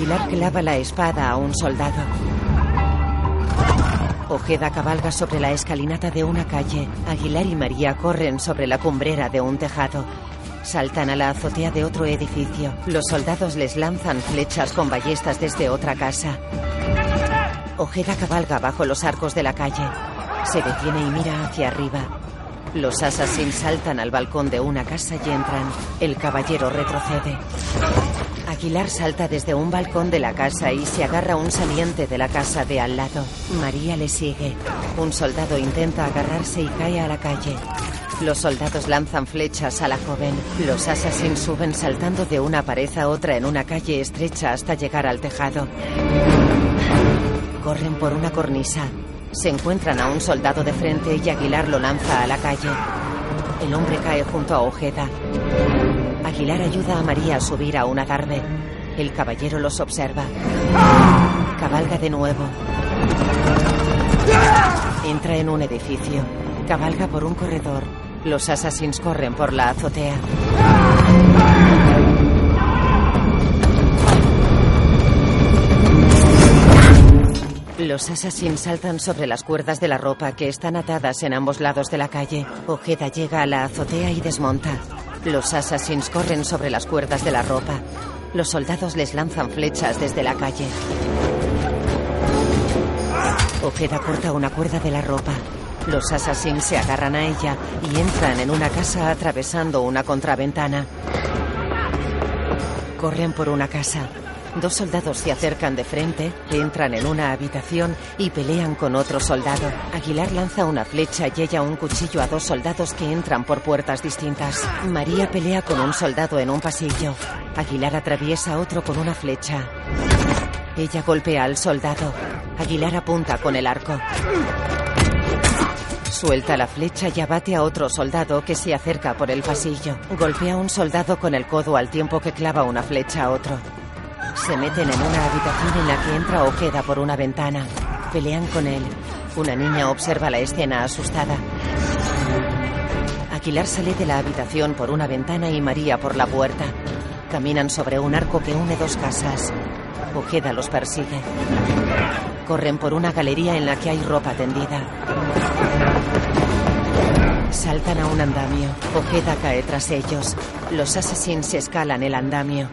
Aguilar clava la espada a un soldado. Ojeda cabalga sobre la escalinata de una calle. Aguilar y María corren sobre la cumbrera de un tejado. Saltan a la azotea de otro edificio. Los soldados les lanzan flechas con ballestas desde otra casa. Ojeda cabalga bajo los arcos de la calle. Se detiene y mira hacia arriba. Los assassins saltan al balcón de una casa y entran. El caballero retrocede. Aguilar salta desde un balcón de la casa y se agarra un saliente de la casa de al lado. María le sigue. Un soldado intenta agarrarse y cae a la calle. Los soldados lanzan flechas a la joven. Los assassins suben saltando de una pared a otra en una calle estrecha hasta llegar al tejado. Corren por una cornisa. Se encuentran a un soldado de frente y Aguilar lo lanza a la calle. El hombre cae junto a Ojeda. Aguilar ayuda a María a subir a una garbe. El caballero los observa. Cabalga de nuevo. Entra en un edificio. Cabalga por un corredor. Los assassins corren por la azotea. Los assassins saltan sobre las cuerdas de la ropa que están atadas en ambos lados de la calle. Ojeda llega a la azotea y desmonta. Los assassins corren sobre las cuerdas de la ropa. Los soldados les lanzan flechas desde la calle. Ojeda corta una cuerda de la ropa. Los assassins se agarran a ella y entran en una casa atravesando una contraventana. Corren por una casa. Dos soldados se acercan de frente, entran en una habitación y pelean con otro soldado. Aguilar lanza una flecha y ella un cuchillo a dos soldados que entran por puertas distintas. María pelea con un soldado en un pasillo. Aguilar atraviesa otro con una flecha. Ella golpea al soldado. Aguilar apunta con el arco. Suelta la flecha y abate a otro soldado que se acerca por el pasillo. Golpea a un soldado con el codo al tiempo que clava una flecha a otro. Se meten en una habitación en la que entra o queda por una ventana. Pelean con él. Una niña observa la escena asustada. Aguilar sale de la habitación por una ventana y María por la puerta. Caminan sobre un arco que une dos casas. Ojeda los persigue. Corren por una galería en la que hay ropa tendida. Saltan a un andamio. Ojeda cae tras ellos. Los asesinos escalan el andamio.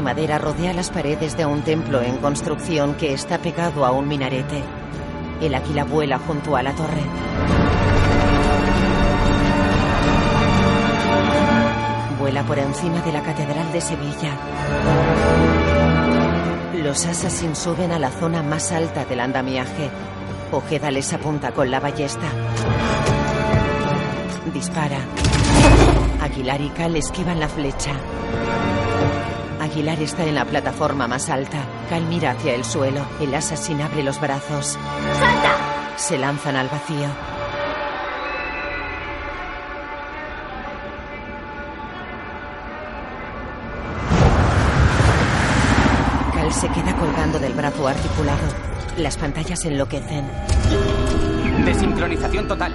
De madera rodea las paredes de un templo en construcción que está pegado a un minarete. El águila vuela junto a la torre. Vuela por encima de la Catedral de Sevilla. Los assassins suben a la zona más alta del andamiaje. Ojeda les apunta con la ballesta. Dispara. Aguilar y Cal esquivan la flecha. Aguilar está en la plataforma más alta. Cal mira hacia el suelo. El asesino abre los brazos. ¡Salta! Se lanzan al vacío. Cal se queda colgando del brazo articulado. Las pantallas enloquecen. Desincronización total.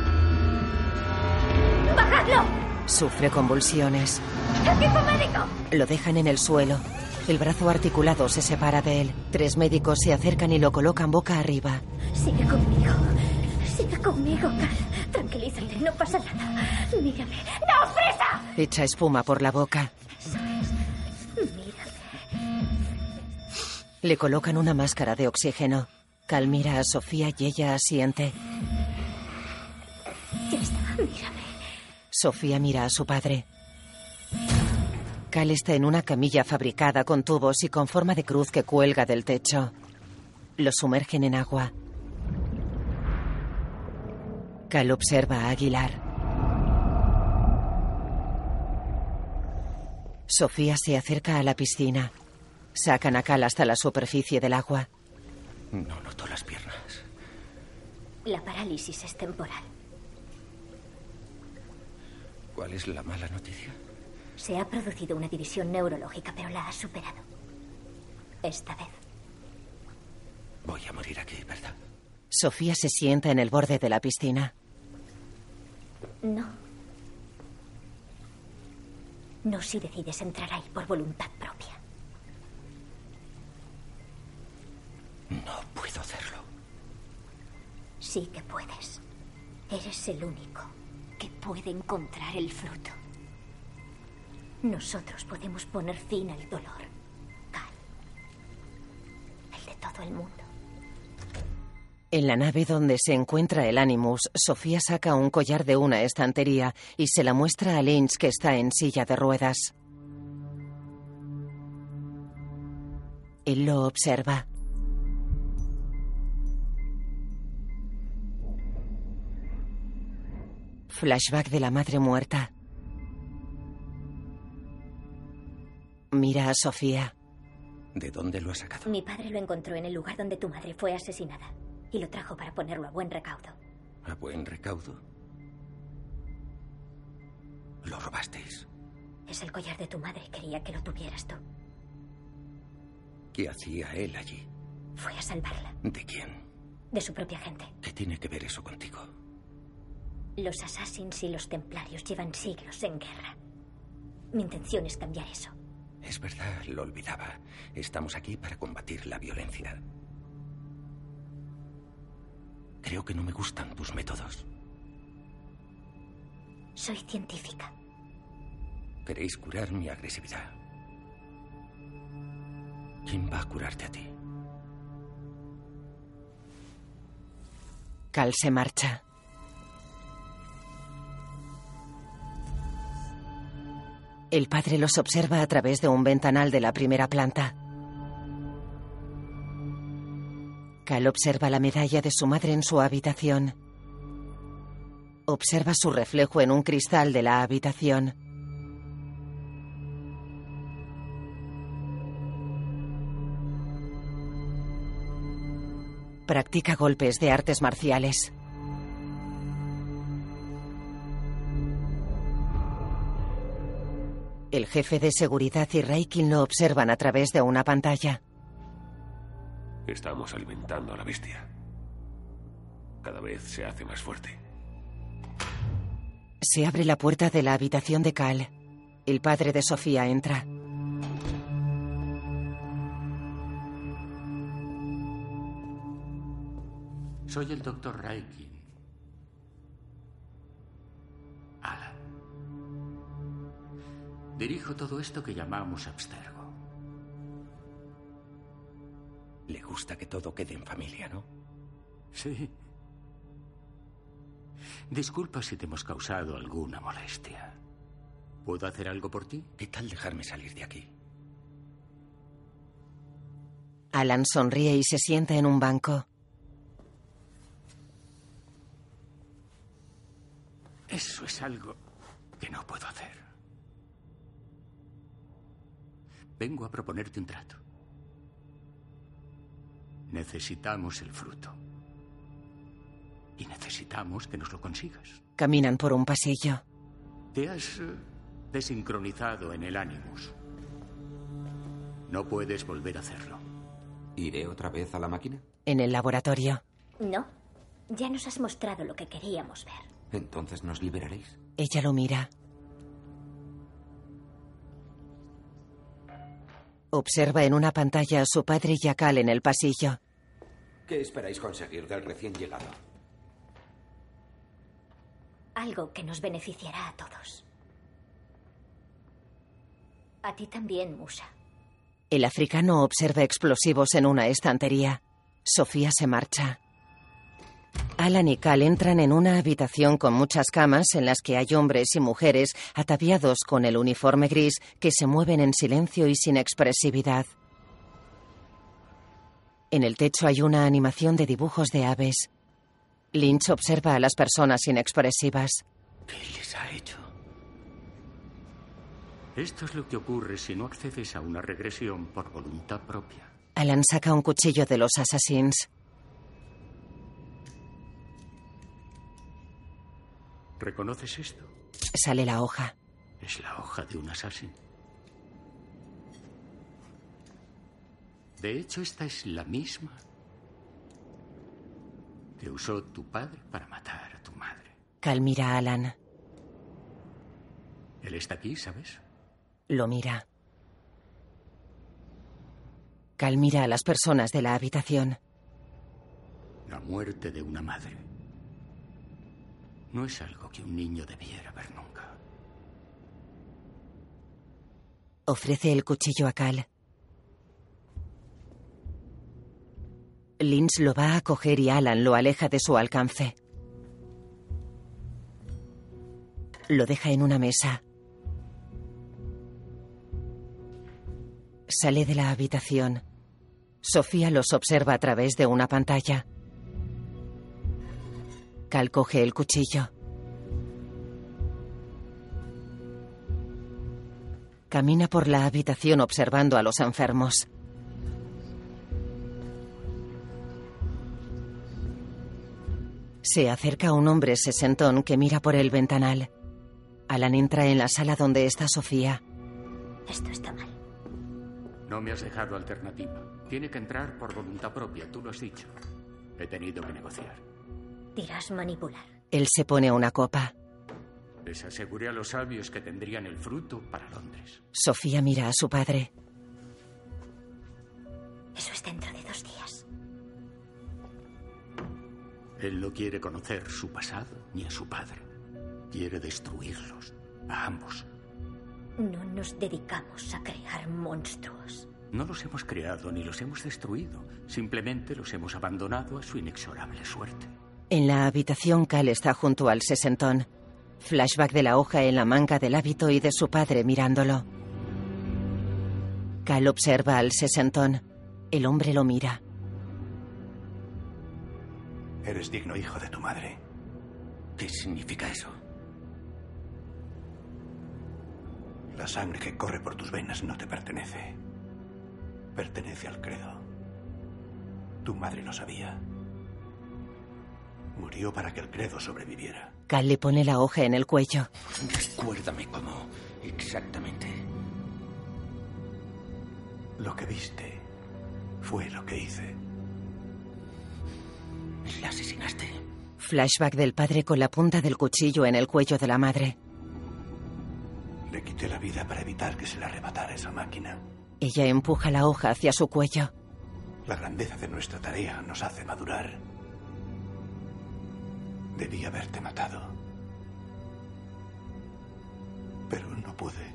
¡Bajadlo! Sufre convulsiones. ¡Equipo médico! Lo dejan en el suelo. El brazo articulado se separa de él. Tres médicos se acercan y lo colocan boca arriba. Sigue conmigo. Sigue conmigo, Cal. Tranquilízate, no pasa nada. Mírame. ¡No, presa! Echa espuma por la boca. Mírame. Le colocan una máscara de oxígeno. Cal mira a Sofía y ella asiente. Sofía mira a su padre. Cal está en una camilla fabricada con tubos y con forma de cruz que cuelga del techo. Lo sumergen en agua. Cal observa a Aguilar. Sofía se acerca a la piscina. Sacan a Cal hasta la superficie del agua. No noto las piernas. La parálisis es temporal. ¿Cuál es la mala noticia? Se ha producido una división neurológica, pero la ha superado. Esta vez. Voy a morir aquí, ¿verdad? Sofía se sienta en el borde de la piscina. No. No si decides entrar ahí por voluntad propia. No puedo hacerlo. Sí que puedes. Eres el único puede encontrar el fruto. Nosotros podemos poner fin al dolor. Cal. El de todo el mundo. En la nave donde se encuentra el Animus, Sofía saca un collar de una estantería y se la muestra a Lynch que está en silla de ruedas. Él lo observa. Flashback de la madre muerta. Mira a Sofía. ¿De dónde lo ha sacado? Mi padre lo encontró en el lugar donde tu madre fue asesinada y lo trajo para ponerlo a buen recaudo. ¿A buen recaudo? ¿Lo robasteis? Es el collar de tu madre. Quería que lo tuvieras tú. ¿Qué hacía él allí? Fue a salvarla. ¿De quién? De su propia gente. ¿Qué tiene que ver eso contigo? Los assassins y los templarios llevan siglos en guerra. Mi intención es cambiar eso. Es verdad, lo olvidaba. Estamos aquí para combatir la violencia. Creo que no me gustan tus métodos. Soy científica. Queréis curar mi agresividad. ¿Quién va a curarte a ti? Cal se marcha. El padre los observa a través de un ventanal de la primera planta. Cal observa la medalla de su madre en su habitación. Observa su reflejo en un cristal de la habitación. Practica golpes de artes marciales. El jefe de seguridad y Raikin lo observan a través de una pantalla. Estamos alimentando a la bestia. Cada vez se hace más fuerte. Se abre la puerta de la habitación de Cal. El padre de Sofía entra. Soy el doctor Raikin. Dirijo todo esto que llamamos Abstergo. Le gusta que todo quede en familia, ¿no? Sí. Disculpa si te hemos causado alguna molestia. ¿Puedo hacer algo por ti? ¿Qué tal dejarme salir de aquí? Alan sonríe y se sienta en un banco. Eso es algo que no puedo hacer. Vengo a proponerte un trato. Necesitamos el fruto. Y necesitamos que nos lo consigas. Caminan por un pasillo. Te has eh, desincronizado en el Animus. No puedes volver a hacerlo. ¿Iré otra vez a la máquina? En el laboratorio. No. Ya nos has mostrado lo que queríamos ver. Entonces nos liberaréis. Ella lo mira. Observa en una pantalla a su padre y a Cal en el pasillo. ¿Qué esperáis conseguir del recién llegado? Algo que nos beneficiará a todos. A ti también, Musa. El africano observa explosivos en una estantería. Sofía se marcha. Alan y Cal entran en una habitación con muchas camas en las que hay hombres y mujeres ataviados con el uniforme gris que se mueven en silencio y sin expresividad. En el techo hay una animación de dibujos de aves. Lynch observa a las personas inexpresivas. ¿Qué les ha hecho? Esto es lo que ocurre si no accedes a una regresión por voluntad propia. Alan saca un cuchillo de los assassins. ¿Reconoces esto? Sale la hoja. Es la hoja de un asesino. De hecho, esta es la misma que usó tu padre para matar a tu madre. Cal mira a Alan. Él está aquí, ¿sabes? Lo mira. Cal mira a las personas de la habitación. La muerte de una madre no es algo que un niño debiera ver nunca. Ofrece el cuchillo a Cal. Lynch lo va a coger y Alan lo aleja de su alcance. Lo deja en una mesa. Sale de la habitación. Sofía los observa a través de una pantalla. Cal coge el cuchillo. Camina por la habitación observando a los enfermos. Se acerca un hombre sesentón que mira por el ventanal. Alan entra en la sala donde está Sofía. Esto está mal. No me has dejado alternativa. Tiene que entrar por voluntad propia, tú lo has dicho. He tenido que negociar. Dirás manipular. Él se pone una copa. Les aseguré a los sabios que tendrían el fruto para Londres. Sofía mira a su padre. Eso es dentro de dos días. Él no quiere conocer su pasado ni a su padre. Quiere destruirlos, a ambos. No nos dedicamos a crear monstruos. No los hemos creado ni los hemos destruido. Simplemente los hemos abandonado a su inexorable suerte. En la habitación, Cal está junto al sesentón. Flashback de la hoja en la manga del hábito y de su padre mirándolo. Cal observa al sesentón. El hombre lo mira. Eres digno hijo de tu madre. ¿Qué significa eso? La sangre que corre por tus venas no te pertenece. Pertenece al credo. Tu madre lo sabía. Murió para que el credo sobreviviera. Cal le pone la hoja en el cuello. Recuérdame cómo exactamente. Lo que viste fue lo que hice. ¿La asesinaste? Flashback del padre con la punta del cuchillo en el cuello de la madre. Le quité la vida para evitar que se le arrebatara esa máquina. Ella empuja la hoja hacia su cuello. La grandeza de nuestra tarea nos hace madurar. Debí haberte matado. Pero no pude.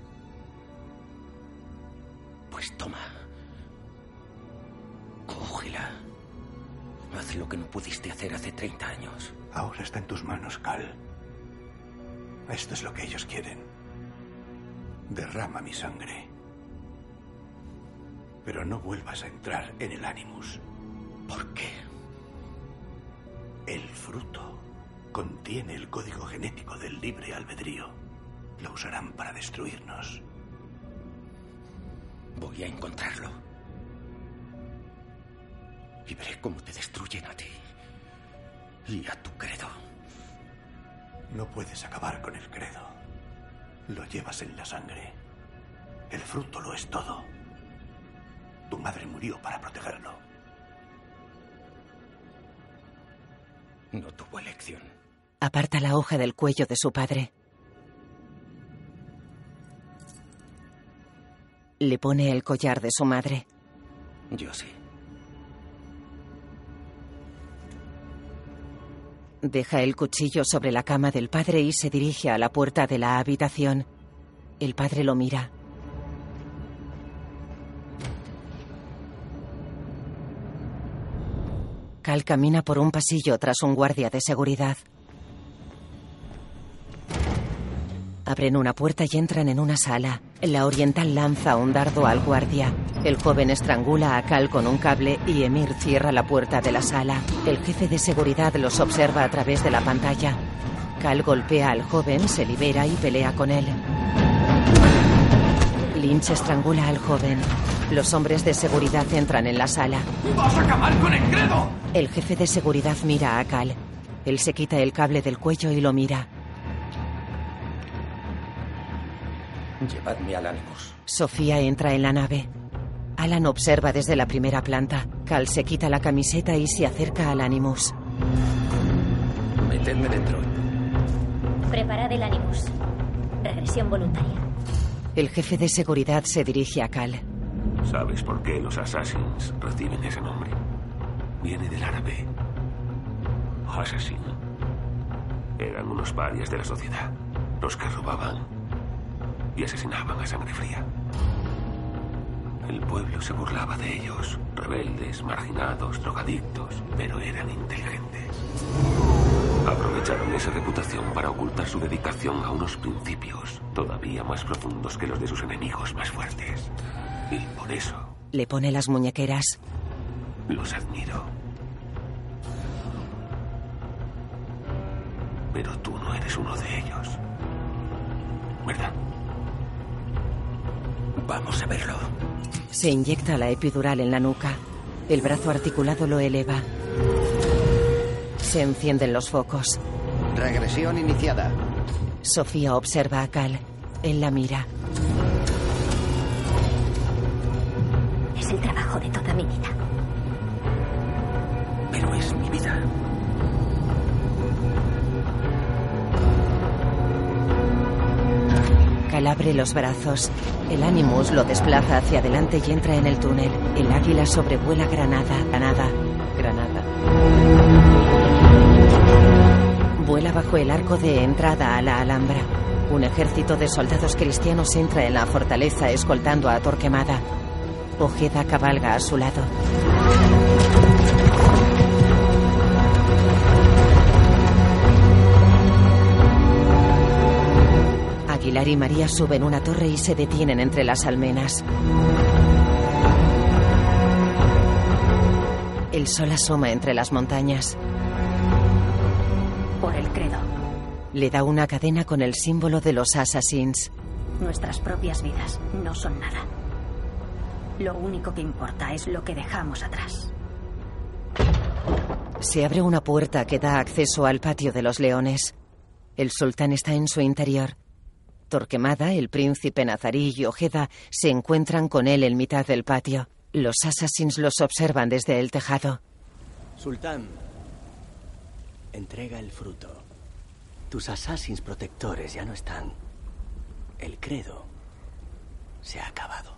Pues toma. Cógela. Haz lo que no pudiste hacer hace 30 años. Ahora está en tus manos, Cal. Esto es lo que ellos quieren. Derrama mi sangre. Pero no vuelvas a entrar en el Animus. ¿Por qué? El fruto contiene el código genético del libre albedrío. Lo usarán para destruirnos. Voy a encontrarlo. Y veré cómo te destruyen a ti. Y a tu credo. No puedes acabar con el credo. Lo llevas en la sangre. El fruto lo es todo. Tu madre murió para protegerlo. No tuvo elección. Aparta la hoja del cuello de su padre. Le pone el collar de su madre. Yo sí. Deja el cuchillo sobre la cama del padre y se dirige a la puerta de la habitación. El padre lo mira. Cal camina por un pasillo tras un guardia de seguridad. Abren una puerta y entran en una sala. La oriental lanza un dardo al guardia. El joven estrangula a Cal con un cable y Emir cierra la puerta de la sala. El jefe de seguridad los observa a través de la pantalla. Cal golpea al joven, se libera y pelea con él. Lynch estrangula al joven. Los hombres de seguridad entran en la sala. ¡Vas a acabar con el credo! El jefe de seguridad mira a Cal. Él se quita el cable del cuello y lo mira. Llevadme al Animus. Sofía entra en la nave. Alan observa desde la primera planta. Cal se quita la camiseta y se acerca al Animus. Metedme dentro. Preparad el Animus. Regresión voluntaria. El jefe de seguridad se dirige a Cal. ¿Sabes por qué los Assassins reciben ese nombre? Viene del árabe. Assassin. Eran unos parias de la sociedad. Los que robaban y asesinaban a sangre fría. El pueblo se burlaba de ellos, rebeldes, marginados, drogadictos, pero eran inteligentes. Aprovecharon esa reputación para ocultar su dedicación a unos principios todavía más profundos que los de sus enemigos más fuertes. Y por eso Le pone las muñequeras. los admiro. Pero tú no eres uno de ellos. ¿Verdad? Vamos a verlo. Se inyecta la epidural en la nuca. El brazo articulado lo eleva. Se encienden los focos. Regresión iniciada. Sofía observa a Cal. Él la mira. Es el trabajo de toda mi vida. Pero es mi vida. Abre los brazos. El Animus lo desplaza hacia adelante y entra en el túnel. El águila sobrevuela Granada. Granada. Granada. Vuela bajo el arco de entrada a la Alhambra. Un ejército de soldados cristianos entra en la fortaleza escoltando a Torquemada. Ojeda cabalga a su lado. Aguilar y María suben una torre y se detienen entre las almenas. El sol asoma entre las montañas. Por el credo. Le da una cadena con el símbolo de los Assassins. Nuestras propias vidas no son nada. Lo único que importa es lo que dejamos atrás. Se abre una puerta que da acceso al patio de los leones. El sultán está en su interior. Torquemada, el príncipe nazarí y Ojeda se encuentran con él en mitad del patio. Los assassins los observan desde el tejado. Sultán, entrega el fruto. Tus assassins protectores ya no están. El credo se ha acabado.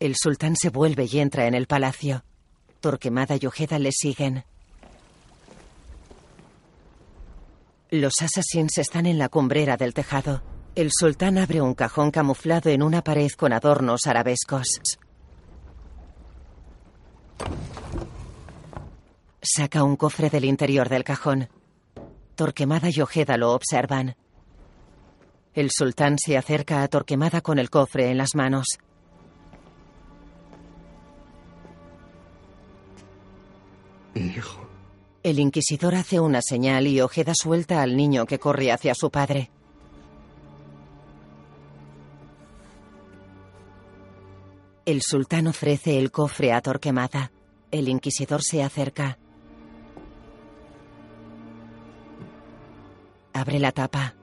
El sultán se vuelve y entra en el palacio. Torquemada y Ojeda le siguen. Los assassins están en la cumbrera del tejado. El sultán abre un cajón camuflado en una pared con adornos arabescos. Saca un cofre del interior del cajón. Torquemada y Ojeda lo observan. El sultán se acerca a Torquemada con el cofre en las manos. Hijo. El inquisidor hace una señal y Ojeda suelta al niño que corre hacia su padre. El sultán ofrece el cofre a Torquemada. El inquisidor se acerca. Abre la tapa.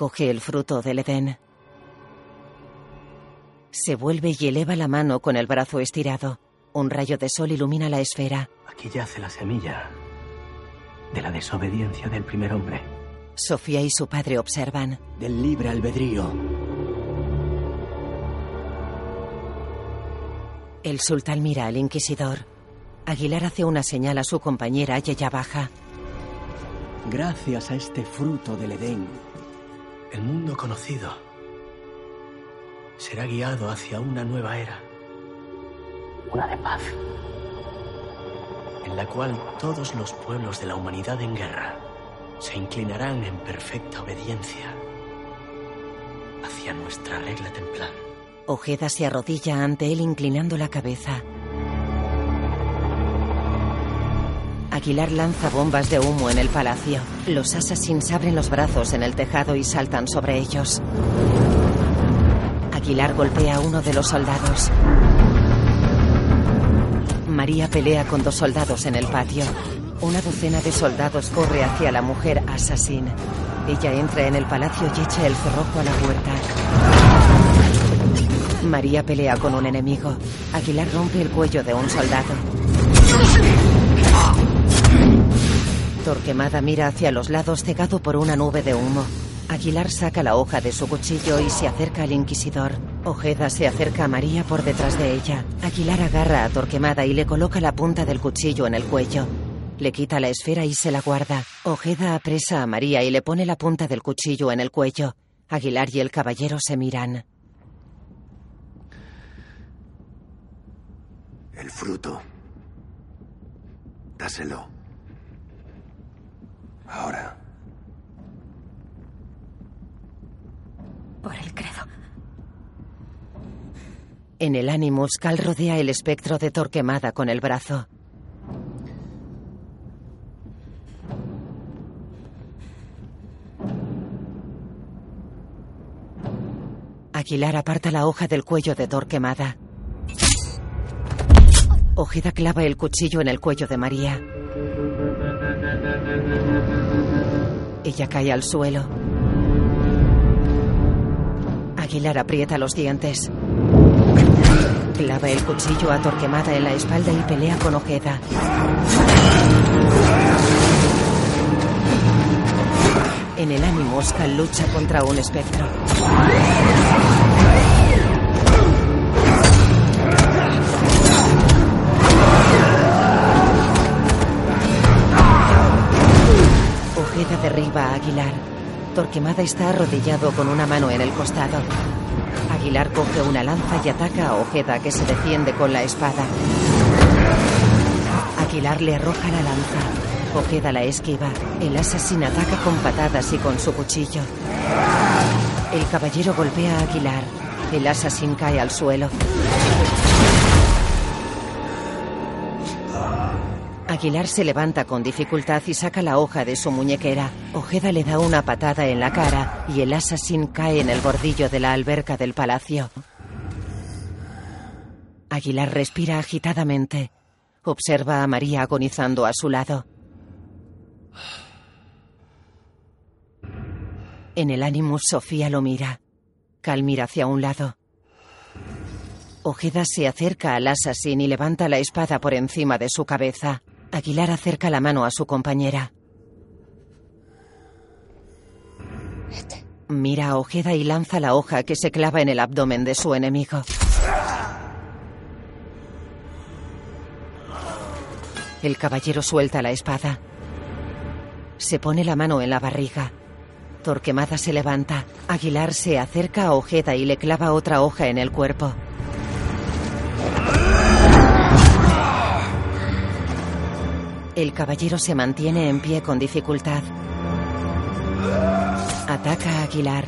Coge el fruto del Edén. Se vuelve y eleva la mano con el brazo estirado. Un rayo de sol ilumina la esfera. Aquí yace la semilla de la desobediencia del primer hombre. Sofía y su padre observan. Del libre albedrío. El sultán mira al inquisidor. Aguilar hace una señal a su compañera y ella baja. Gracias a este fruto del Edén, el mundo conocido será guiado hacia una nueva era. Una de paz. En la cual todos los pueblos de la humanidad en guerra se inclinarán en perfecta obediencia hacia nuestra regla templar. Ojeda se arrodilla ante él inclinando la cabeza. Aguilar lanza bombas de humo en el palacio. Los assassins abren los brazos en el tejado y saltan sobre ellos. Aguilar golpea a uno de los soldados. María pelea con dos soldados en el patio. Una docena de soldados corre hacia la mujer assassin. Ella entra en el palacio y echa el cerrojo a la puerta. María pelea con un enemigo. Aguilar rompe el cuello de un soldado. Torquemada mira hacia los lados cegado por una nube de humo. Aguilar saca la hoja de su cuchillo y se acerca al inquisidor. Ojeda se acerca a María por detrás de ella. Aguilar agarra a Torquemada y le coloca la punta del cuchillo en el cuello. Le quita la esfera y se la guarda. Ojeda apresa a María y le pone la punta del cuchillo en el cuello. Aguilar y el caballero se miran. El fruto. Dáselo. Ahora. Por el credo. En el Animus, Cal rodea el espectro de Torquemada con el brazo. Aguilar aparta la hoja del cuello de Torquemada. Ojeda clava el cuchillo en el cuello de María. Ella cae al suelo. Aguilar aprieta los dientes. Clava el cuchillo a Torquemada en la espalda y pelea con Ojeda. En el ánimo, Oscar lucha contra un espectro. Ojeda derriba a Aguilar. Torquemada está arrodillado con una mano en el costado. Aguilar coge una lanza y ataca a Ojeda que se defiende con la espada. Aguilar le arroja la lanza. Ojeda la esquiva. El asesino ataca con patadas y con su cuchillo. El caballero golpea a Aguilar. El asesino cae al suelo. Aguilar se levanta con dificultad y saca la hoja de su muñequera. Ojeda le da una patada en la cara y el asesino cae en el bordillo de la alberca del palacio. Aguilar respira agitadamente. Observa a María agonizando a su lado. En el Animus, Sofía lo mira. Cal mira hacia un lado. Ojeda se acerca al asesino y levanta la espada por encima de su cabeza. Aguilar acerca la mano a su compañera. Mira a Ojeda y lanza la hoja que se clava en el abdomen de su enemigo. El caballero suelta la espada. Se pone la mano en la barriga. Torquemada se levanta. Aguilar se acerca a Ojeda y le clava otra hoja en el cuerpo. El caballero se mantiene en pie con dificultad. Ataca a Aguilar.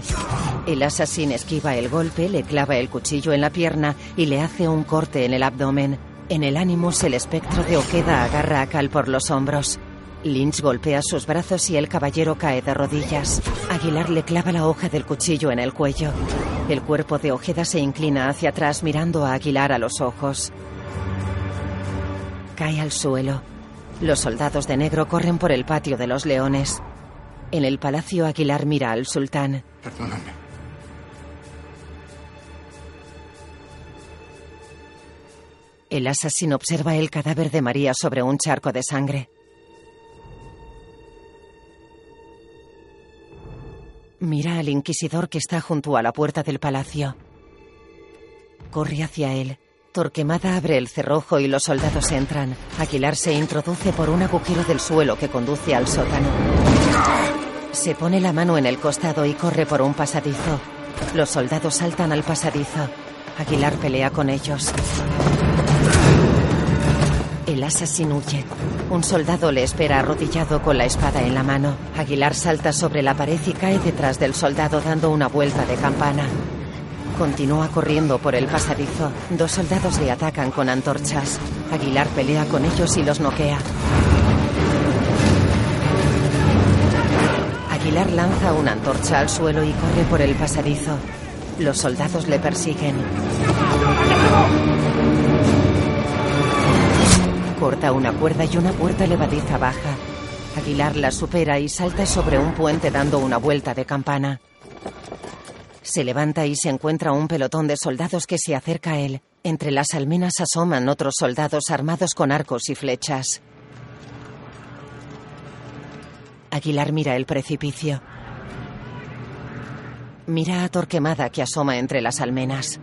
El asesino esquiva el golpe, le clava el cuchillo en la pierna y le hace un corte en el abdomen. En el ánimos, el espectro de Ojeda agarra a Cal por los hombros. Lynch golpea sus brazos y el caballero cae de rodillas. Aguilar le clava la hoja del cuchillo en el cuello. El cuerpo de Ojeda se inclina hacia atrás mirando a Aguilar a los ojos. Cae al suelo. Los soldados de negro corren por el patio de los leones. En el palacio Aguilar mira al sultán. Perdóname. El asesino observa el cadáver de María sobre un charco de sangre. Mira al inquisidor que está junto a la puerta del palacio. Corre hacia él. Torquemada abre el cerrojo y los soldados entran. Aguilar se introduce por un agujero del suelo que conduce al sótano. Se pone la mano en el costado y corre por un pasadizo. Los soldados saltan al pasadizo. Aguilar pelea con ellos. El asesino huye. Un soldado le espera arrodillado con la espada en la mano. Aguilar salta sobre la pared y cae detrás del soldado dando una vuelta de campana. Continúa corriendo por el pasadizo. Dos soldados le atacan con antorchas. Aguilar pelea con ellos y los noquea. Aguilar lanza una antorcha al suelo y corre por el pasadizo. Los soldados le persiguen. Corta una cuerda y una puerta levadiza baja. Aguilar la supera y salta sobre un puente dando una vuelta de campana. Se levanta y se encuentra un pelotón de soldados que se acerca a él. Entre las almenas asoman otros soldados armados con arcos y flechas. Aguilar mira el precipicio. Mira a Torquemada que asoma entre las almenas.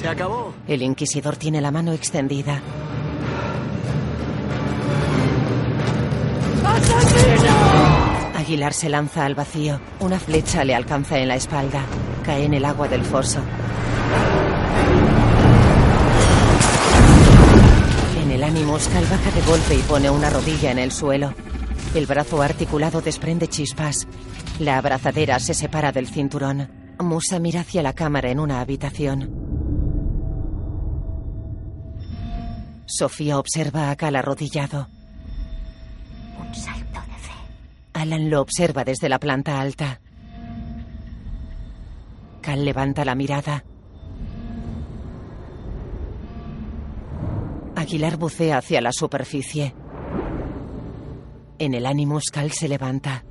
Se acabó. El inquisidor tiene la mano extendida. Aguilar se lanza al vacío. Una flecha le alcanza en la espalda. Cae en el agua del foso. En el ánimo, Cal baja de golpe y pone una rodilla en el suelo. El brazo articulado desprende chispas. La abrazadera se separa del cinturón. Musa mira hacia la cámara en una habitación. Sofía observa a Cal arrodillado. Un salto de fe. Alan lo observa desde la planta alta. Cal levanta la mirada. Aguilar bucea hacia la superficie. En el Animus, Cal se levanta.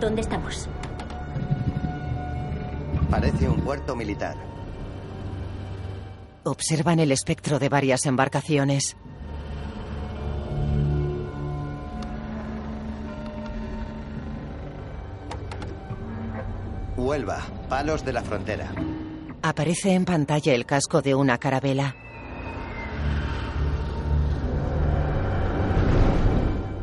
¿Dónde estamos? Parece un puerto militar. Observan el espectro de varias embarcaciones. Huelva, palos de la frontera. Aparece en pantalla el casco de una carabela.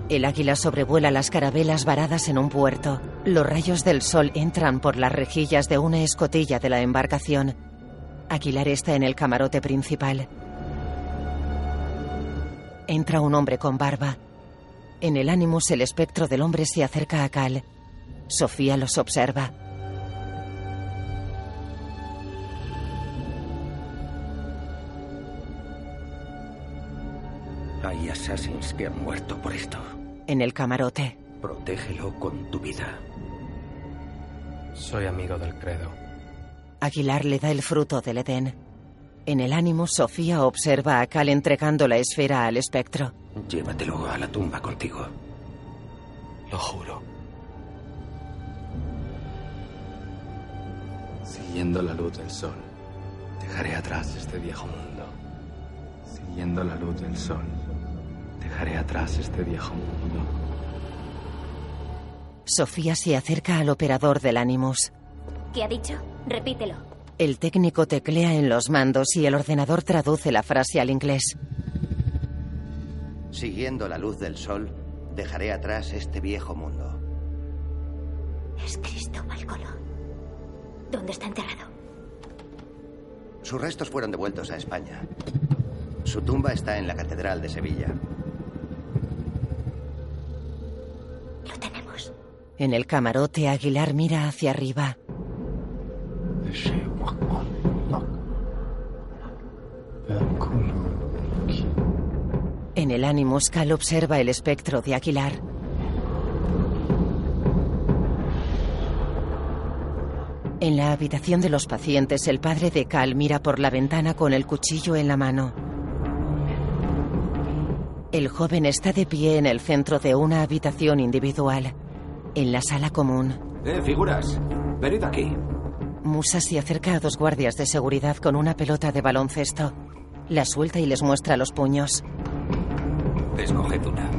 El águila sobrevuela las carabelas varadas en un puerto. Los rayos del sol entran por las rejillas de una escotilla de la embarcación. Aguilar está en el camarote principal. Entra un hombre con barba. En el Animus el espectro del hombre se acerca a Cal. Sofía los observa. Hay assassins que han muerto por esto. En el camarote. Protégelo con tu vida. Soy amigo del credo. Aguilar le da el fruto del Edén. En el ánimo, Sofía observa a Cal entregando la esfera al espectro. Llévatelo a la tumba contigo. Lo juro. Siguiendo la luz del sol, dejaré atrás este viejo mundo. Siguiendo la luz del sol, dejaré atrás este viejo mundo. Sofía se acerca al operador del Animus. ¿Qué ha dicho? Repítelo. El técnico teclea en los mandos y el ordenador traduce la frase al inglés. Siguiendo la luz del sol, dejaré atrás este viejo mundo. Es Cristóbal Colón. ¿Dónde está enterrado? Sus restos fueron devueltos a España. Su tumba está en la Catedral de Sevilla. Lo tenemos. En el camarote, Aguilar mira hacia arriba. En el Animus, Cal observa el espectro de Aguilar. En la habitación de los pacientes, el padre de Cal mira por la ventana con el cuchillo en la mano. El joven está de pie en el centro de una habitación individual, en la sala común. Eh, figuras. Venid aquí. Musa se acerca a dos guardias de seguridad con una pelota de baloncesto. La suelta y les muestra los puños. Escoged una.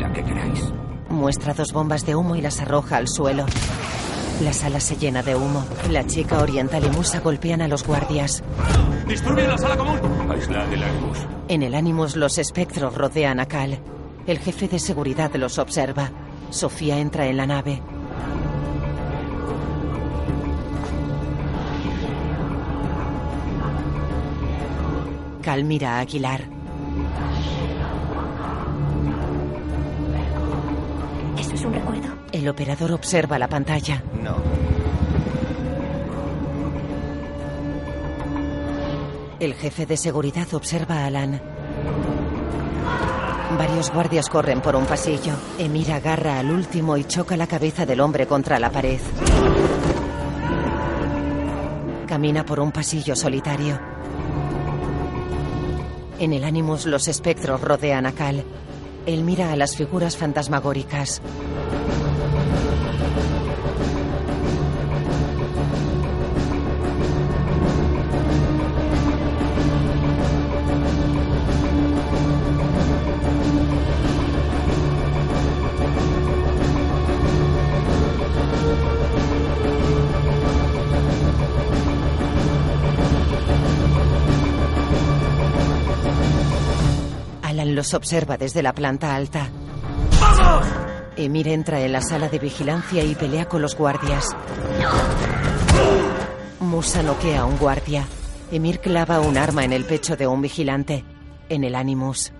La que queráis. Muestra dos bombas de humo y las arroja al suelo. La sala se llena de humo. La chica oriental y Musa golpean a los guardias. ¡Disturben la sala común! Aislad el Animus. En el Animus los espectros rodean a Cal. El jefe de seguridad los observa. Sofía entra en la nave. Cal mira a Aguilar. ¿Eso es un recuerdo? El operador observa la pantalla. No. El jefe de seguridad observa a Alan. Varios guardias corren por un pasillo. Emir agarra al último y choca la cabeza del hombre contra la pared. Camina por un pasillo solitario. En el Animus los espectros rodean a Cal. Él mira a las figuras fantasmagóricas. Los observa desde la planta alta. ¡Vamos! Emir entra en la sala de vigilancia y pelea con los guardias. Musa noquea a un guardia. Emir clava un arma en el pecho de un vigilante. En el Animus.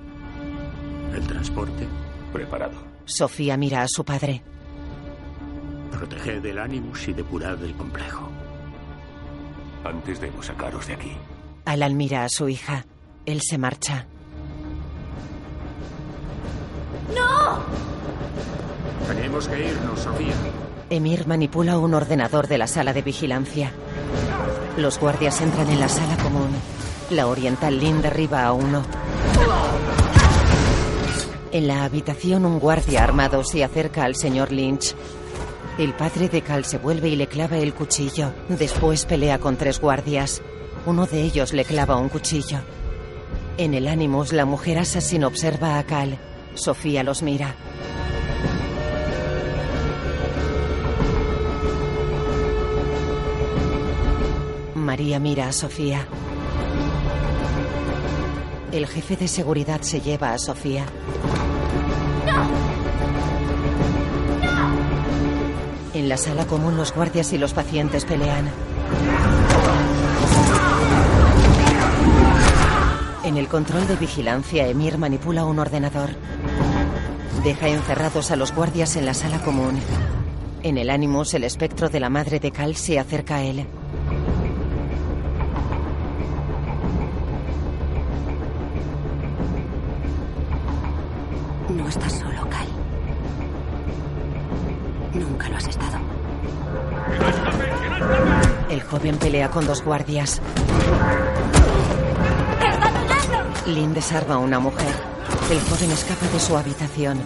¿El transporte? Preparado. Sofía mira a su padre. Proteged el Animus y depurad el complejo. Antes debo sacaros de aquí. Alan mira a su hija. Él se marcha. ¡No! Tenemos que irnos, Sofía. Emir manipula un ordenador de la sala de vigilancia. Los guardias entran en la sala común. La oriental Lynn derriba a uno. En la habitación un guardia armado se acerca al señor Lynch. El padre de Cal se vuelve y le clava el cuchillo. Después pelea con tres guardias. Uno de ellos le clava un cuchillo. En el Animus, la mujer asesina observa a Cal. Sofía los mira. María mira a Sofía. El jefe de seguridad se lleva a Sofía. En la sala común los guardias y los pacientes pelean. En el control de vigilancia, Emir manipula un ordenador. Deja encerrados a los guardias en la sala común. En el Animus, el espectro de la madre de Cal se acerca a él. No estás solo, Cal. Nunca lo has estado. El joven pelea con dos guardias. Lynn desarma a una mujer. El joven escapa de su habitación.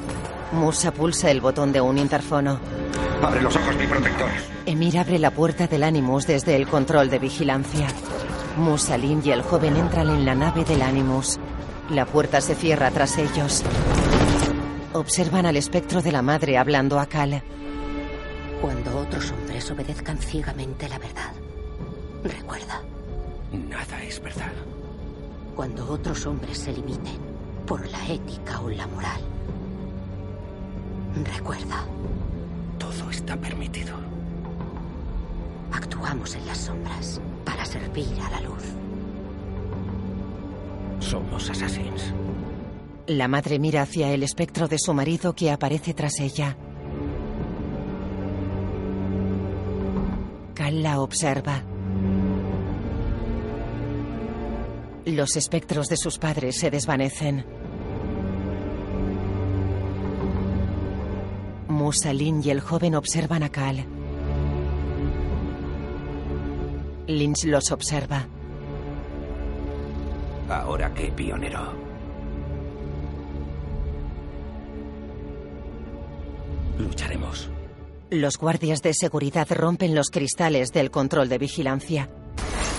Musa pulsa el botón de un interfono. Abre los ojos, mi protector. Emir abre la puerta del Animus desde el control de vigilancia. Musa, Lynn y el joven entran en la nave del Animus. La puerta se cierra tras ellos. Observan al espectro de la madre hablando a Cal. Cuando otros hombres obedezcan ciegamente la verdad, recuerda, Nada es verdad. Cuando otros hombres se limiten por la ética o la moral, recuerda, Todo está permitido. actuamos en las sombras para servir a la luz. Somos assassins. La madre mira hacia el espectro de su marido que aparece tras ella. Cal la observa. Los espectros de sus padres se desvanecen. Musa, Lynn y el joven observan a Cal. Lynch los observa. Ahora qué, pionero. Lucharemos. Los guardias de seguridad rompen los cristales del control de vigilancia.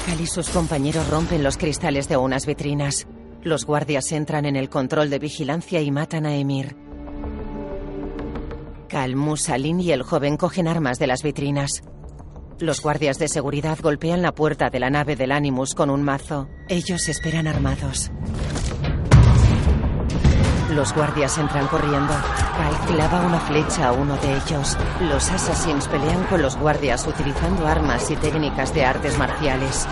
Cal y sus compañeros rompen los cristales de unas vitrinas. Los guardias entran en el control de vigilancia y matan a Emir. Cal, Musa, Lin y el joven cogen armas de las vitrinas. Los guardias de seguridad golpean la puerta de la nave del Animus con un mazo. Ellos esperan armados. Los guardias entran corriendo. Cal clava una flecha a uno de ellos. Los assassins pelean con los guardias utilizando armas y técnicas de artes marciales.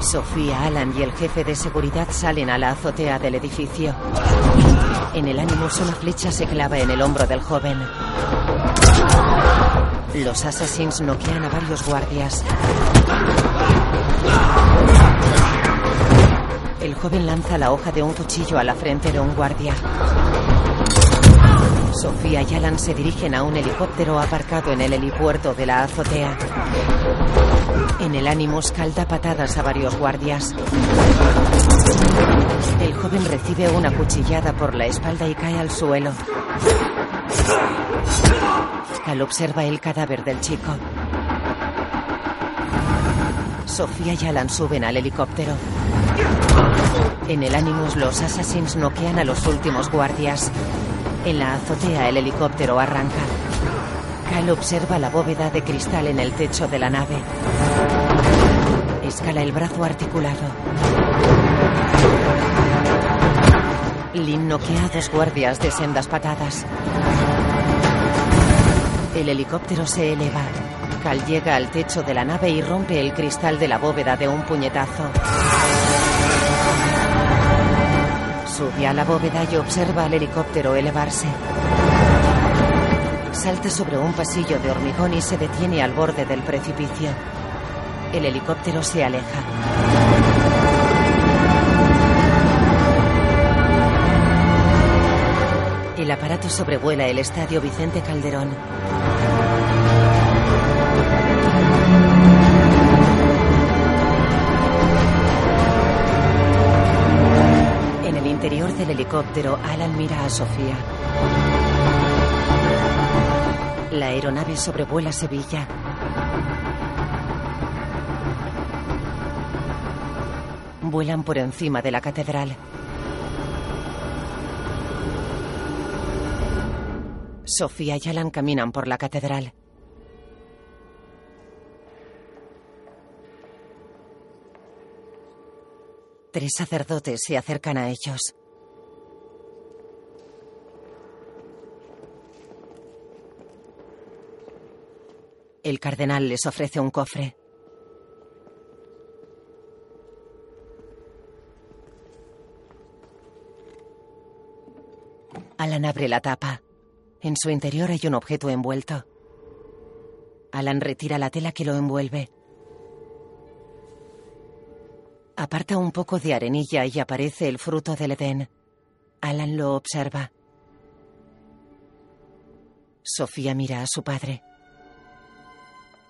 Sofía, Alan y el jefe de seguridad salen a la azotea del edificio. En el Animus una flecha se clava en el hombro del joven. Los assassins noquean a varios guardias. El joven lanza la hoja de un cuchillo a la frente de un guardia. Sofía y Alan se dirigen a un helicóptero aparcado en el helipuerto de la azotea. En el Animus calda patadas a varios guardias. El joven recibe una cuchillada por la espalda y cae al suelo. Cal observa el cadáver del chico. Sofía y Alan suben al helicóptero. En el Animus los assassins noquean a los últimos guardias. En la azotea el helicóptero arranca. Cal observa la bóveda de cristal en el techo de la nave. Escala el brazo articulado. Lin noquea a dos guardias de sendas patadas. El helicóptero se eleva. Cal llega al techo de la nave y rompe el cristal de la bóveda de un puñetazo. Sube a la bóveda y observa al helicóptero elevarse. Salta sobre un pasillo de hormigón y se detiene al borde del precipicio. El helicóptero se aleja. El aparato sobrevuela el estadio Vicente Calderón. En el interior del helicóptero, Alan mira a Sofía. La aeronave sobrevuela Sevilla. Vuelan por encima de la catedral. Sofía y Alan caminan por la catedral. Tres sacerdotes se acercan a ellos. El cardenal les ofrece un cofre. Alan abre la tapa. En su interior hay un objeto envuelto. Alan retira la tela que lo envuelve. Aparta un poco de arenilla y aparece el fruto del Edén. Alan lo observa. Sofía mira a su padre.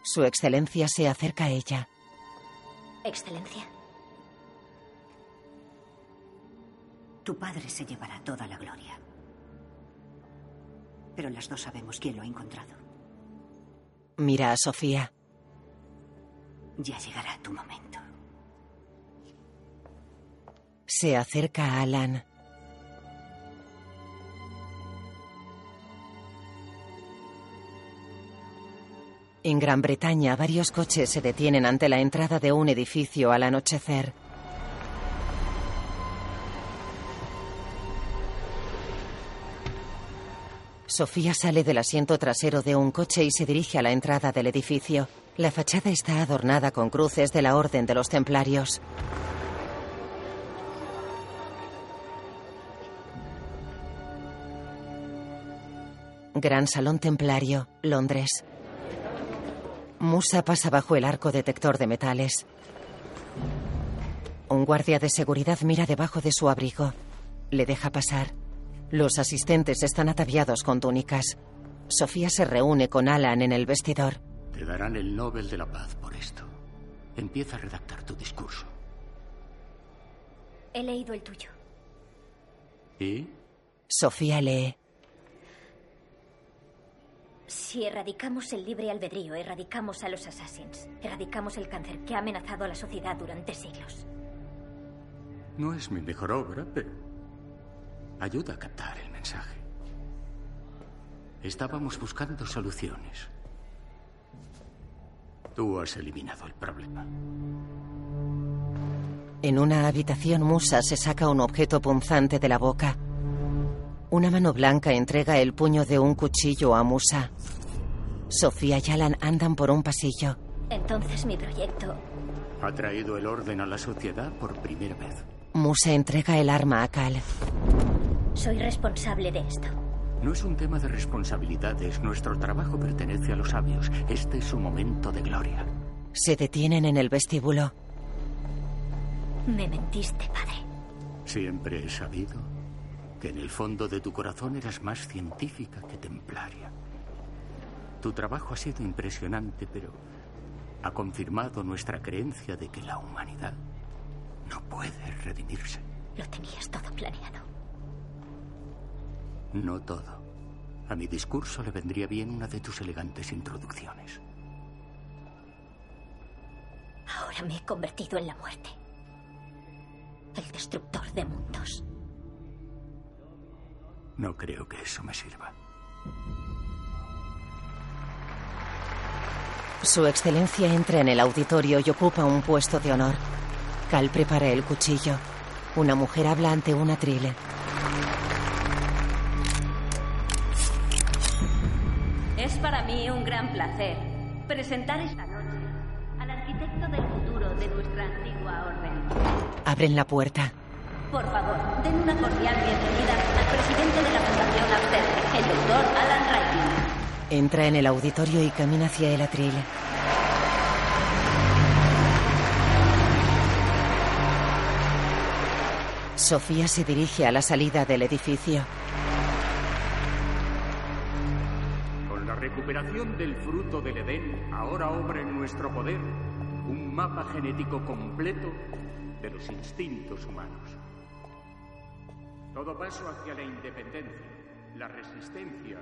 Su excelencia se acerca a ella. Excelencia. Tu padre se llevará toda la gloria. Pero las dos sabemos quién lo ha encontrado. Mira a Sofía. Ya llegará tu momento. Se acerca a Alan. En Gran Bretaña, varios coches se detienen ante la entrada de un edificio al anochecer. Sofía sale del asiento trasero de un coche y se dirige a la entrada del edificio. La fachada está adornada con cruces de la Orden de los Templarios. Gran Salón Templario, Londres. Musa pasa bajo el arco detector de metales. Un guardia de seguridad mira debajo de su abrigo. Le deja pasar. Los asistentes están ataviados con túnicas. Sofía se reúne con Alan en el vestidor. Te darán el Nobel de la Paz por esto. Empieza a redactar tu discurso. He leído el tuyo. ¿Y? Sofía lee. Si erradicamos el libre albedrío, erradicamos a los assassins. Erradicamos el cáncer que ha amenazado a la sociedad durante siglos. No es mi mejor obra, pero ayuda a captar el mensaje. Estábamos buscando soluciones. Tú has eliminado el problema. En una habitación, Musa se saca un objeto punzante de la boca. Una mano blanca entrega el puño de un cuchillo a Musa. Sofía y Alan andan por un pasillo. Entonces mi proyecto Ha traído el orden a la sociedad por primera vez. Musa entrega el arma a Cal. Soy responsable de esto. No es un tema de responsabilidades. Nuestro trabajo pertenece a los sabios. Este es su momento de gloria. Se detienen en el vestíbulo. Me mentiste, padre. Siempre he sabido que en el fondo de tu corazón eras más científica que templaria. Tu trabajo ha sido impresionante, pero ha confirmado nuestra creencia de que la humanidad no puede redimirse. Lo tenías todo planeado. No todo. A mi discurso le vendría bien una de tus elegantes introducciones. Ahora me he convertido en la muerte. El destructor de mundos. No creo que eso me sirva. Su excelencia entra en el auditorio y ocupa un puesto de honor. Cal prepara el cuchillo. Una mujer habla ante un atril. Mí un gran placer Presentar esta noche al arquitecto del futuro de nuestra antigua orden. Abren la puerta. Por favor, den una cordial bienvenida al presidente de la Fundación Absterge, el doctor Alan Raikin. Entra en el auditorio y camina hacia el atril. Sofía se dirige a la salida del edificio. Recuperación del fruto del Edén, ahora obra en nuestro poder un mapa genético completo de los instintos humanos. Todo paso hacia la independencia, la resistencia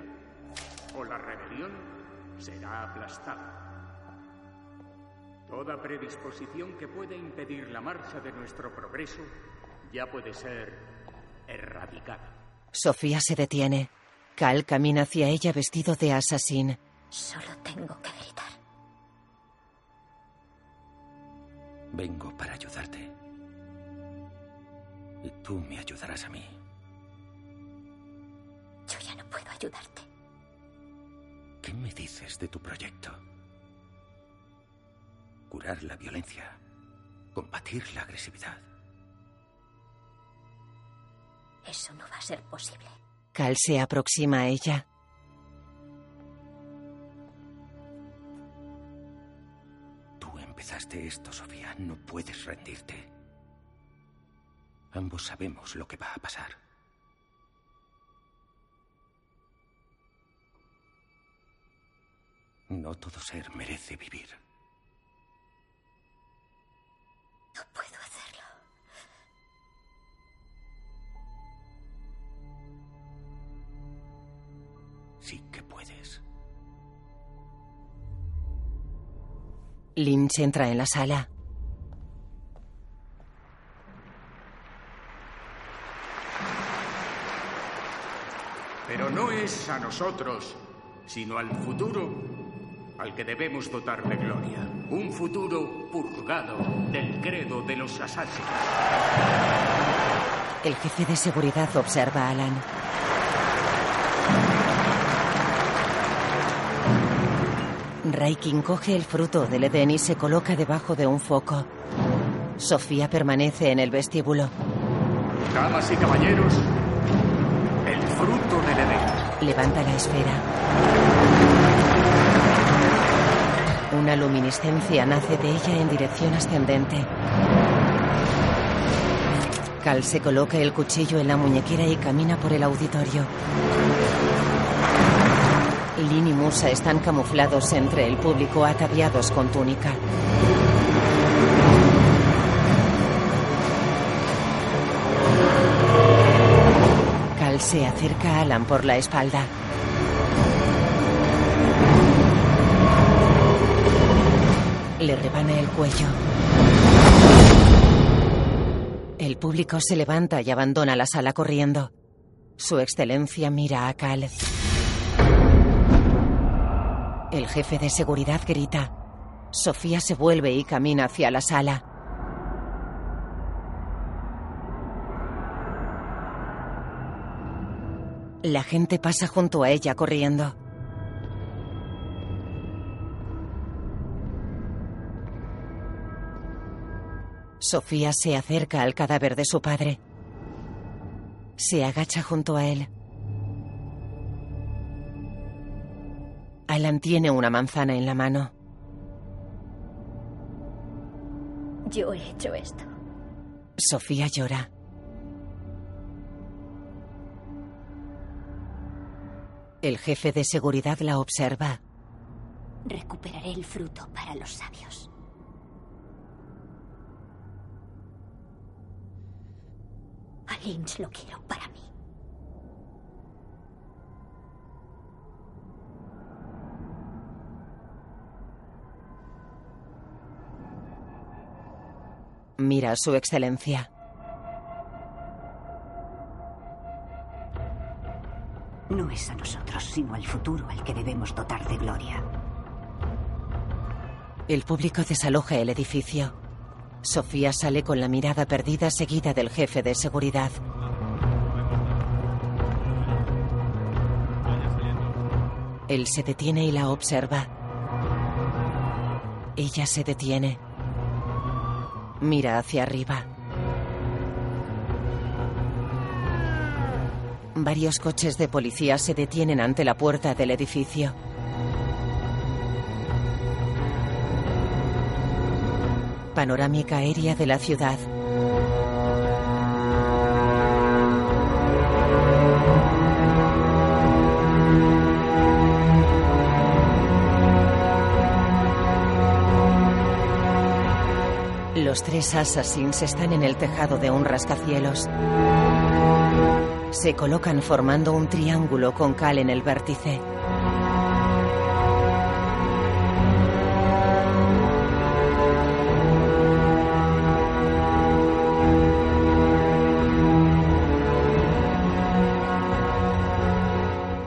o la rebelión será aplastado. Toda predisposición que pueda impedir la marcha de nuestro progreso ya puede ser erradicada. Sofía se detiene. Cal camina hacia ella vestido de asesín. Solo tengo que gritar. Vengo para ayudarte. Y tú me ayudarás a mí. Yo ya no puedo ayudarte. ¿Qué me dices de tu proyecto? Curar la violencia. Combatir la agresividad. Eso no va a ser posible. Cal se aproxima a ella. Empezaste esto, Sofía. No puedes rendirte. Ambos sabemos lo que va a pasar. No todo ser merece vivir. No puedo hacerlo. Sí que Lynch entra en la sala. Pero no es a nosotros, sino al futuro al que debemos dotar de gloria. Un futuro purgado del credo de los assassins. El jefe de seguridad observa a Alan. Raikin coge el fruto del Edén y se coloca debajo de un foco. Sofía permanece en el vestíbulo. Damas y caballeros, el fruto del Edén. Levanta la esfera. Una luminiscencia nace de ella en dirección ascendente. Cal se coloca el cuchillo en la muñequera y camina por el auditorio. Lin y Musa están camuflados entre el público ataviados con túnica. Cal se acerca a Alan por la espalda. Le rebana el cuello. El público se levanta y abandona la sala corriendo. Su excelencia mira a Cal. El jefe de seguridad grita. Sofía se vuelve y camina hacia la sala. La gente pasa junto a ella corriendo. Sofía se acerca al cadáver de su padre. Se agacha junto a él. Alan tiene una manzana en la mano. Yo he hecho esto. Sofía llora. El jefe de seguridad la observa. Recuperaré el fruto para los sabios. A Lynch lo quiero para mí. Mira a su excelencia. No es a nosotros, sino al futuro al que debemos dotar de gloria. El público desaloja el edificio. Sofía sale con la mirada perdida seguida del jefe de seguridad. Él se detiene y la observa. Ella se detiene. Mira hacia arriba. Varios coches de policía se detienen ante la puerta del edificio. Panorámica aérea de la ciudad. Los tres assassins están en el tejado de un rascacielos. Se colocan formando un triángulo con cal en el vértice.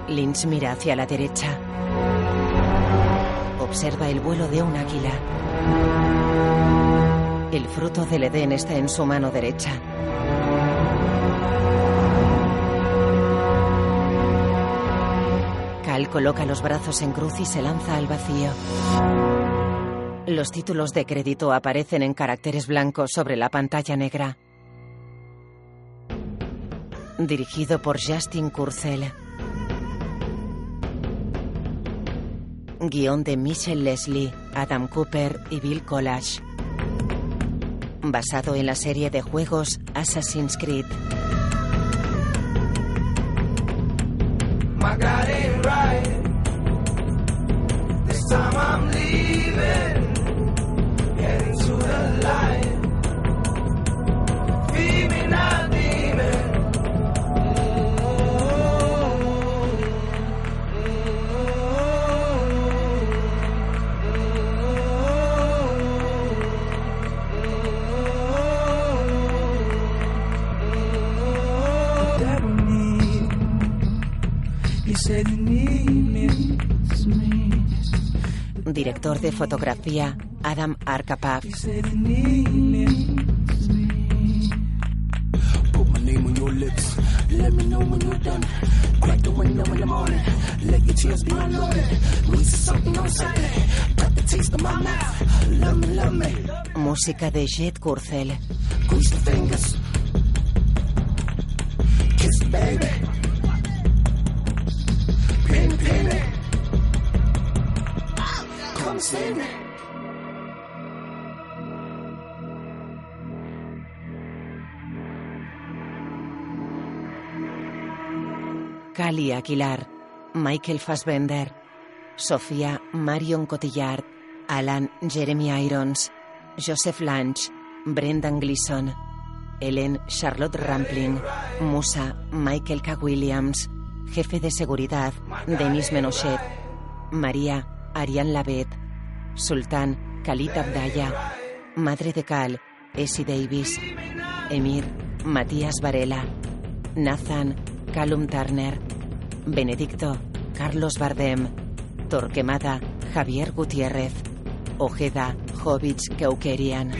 Lynch mira hacia la derecha. Observa el vuelo de un águila. El fruto del Edén está en su mano derecha. Cal coloca los brazos en cruz y se lanza al vacío. Los títulos de crédito aparecen en caracteres blancos sobre la pantalla negra. Dirigido por Justin Kurzel. Guión de Michelle Leslie, Adam Cooper y Bill Collage. Basado en la serie de juegos Assassin's Creed. Mouth. Love me, love me. Música de Jet Kurzel. Kiss the baby. Cali Aguilar. Michael Fassbender. Sofía Marion Cotillard. Alan Jeremy Irons. Joseph Lange. Brendan Gleeson. Ellen Charlotte Rampling. Musa Michael K. Williams. Jefe de seguridad Denis Menochet. María Ariane Lavet. Sultán Khalid Abdaya. Madre de Cal Essie Davis. Emir Matías Varela. Nathan Callum Turner. Benedicto Carlos Bardem. Torquemada Javier Gutiérrez. Ojeda Jovich Keukerian.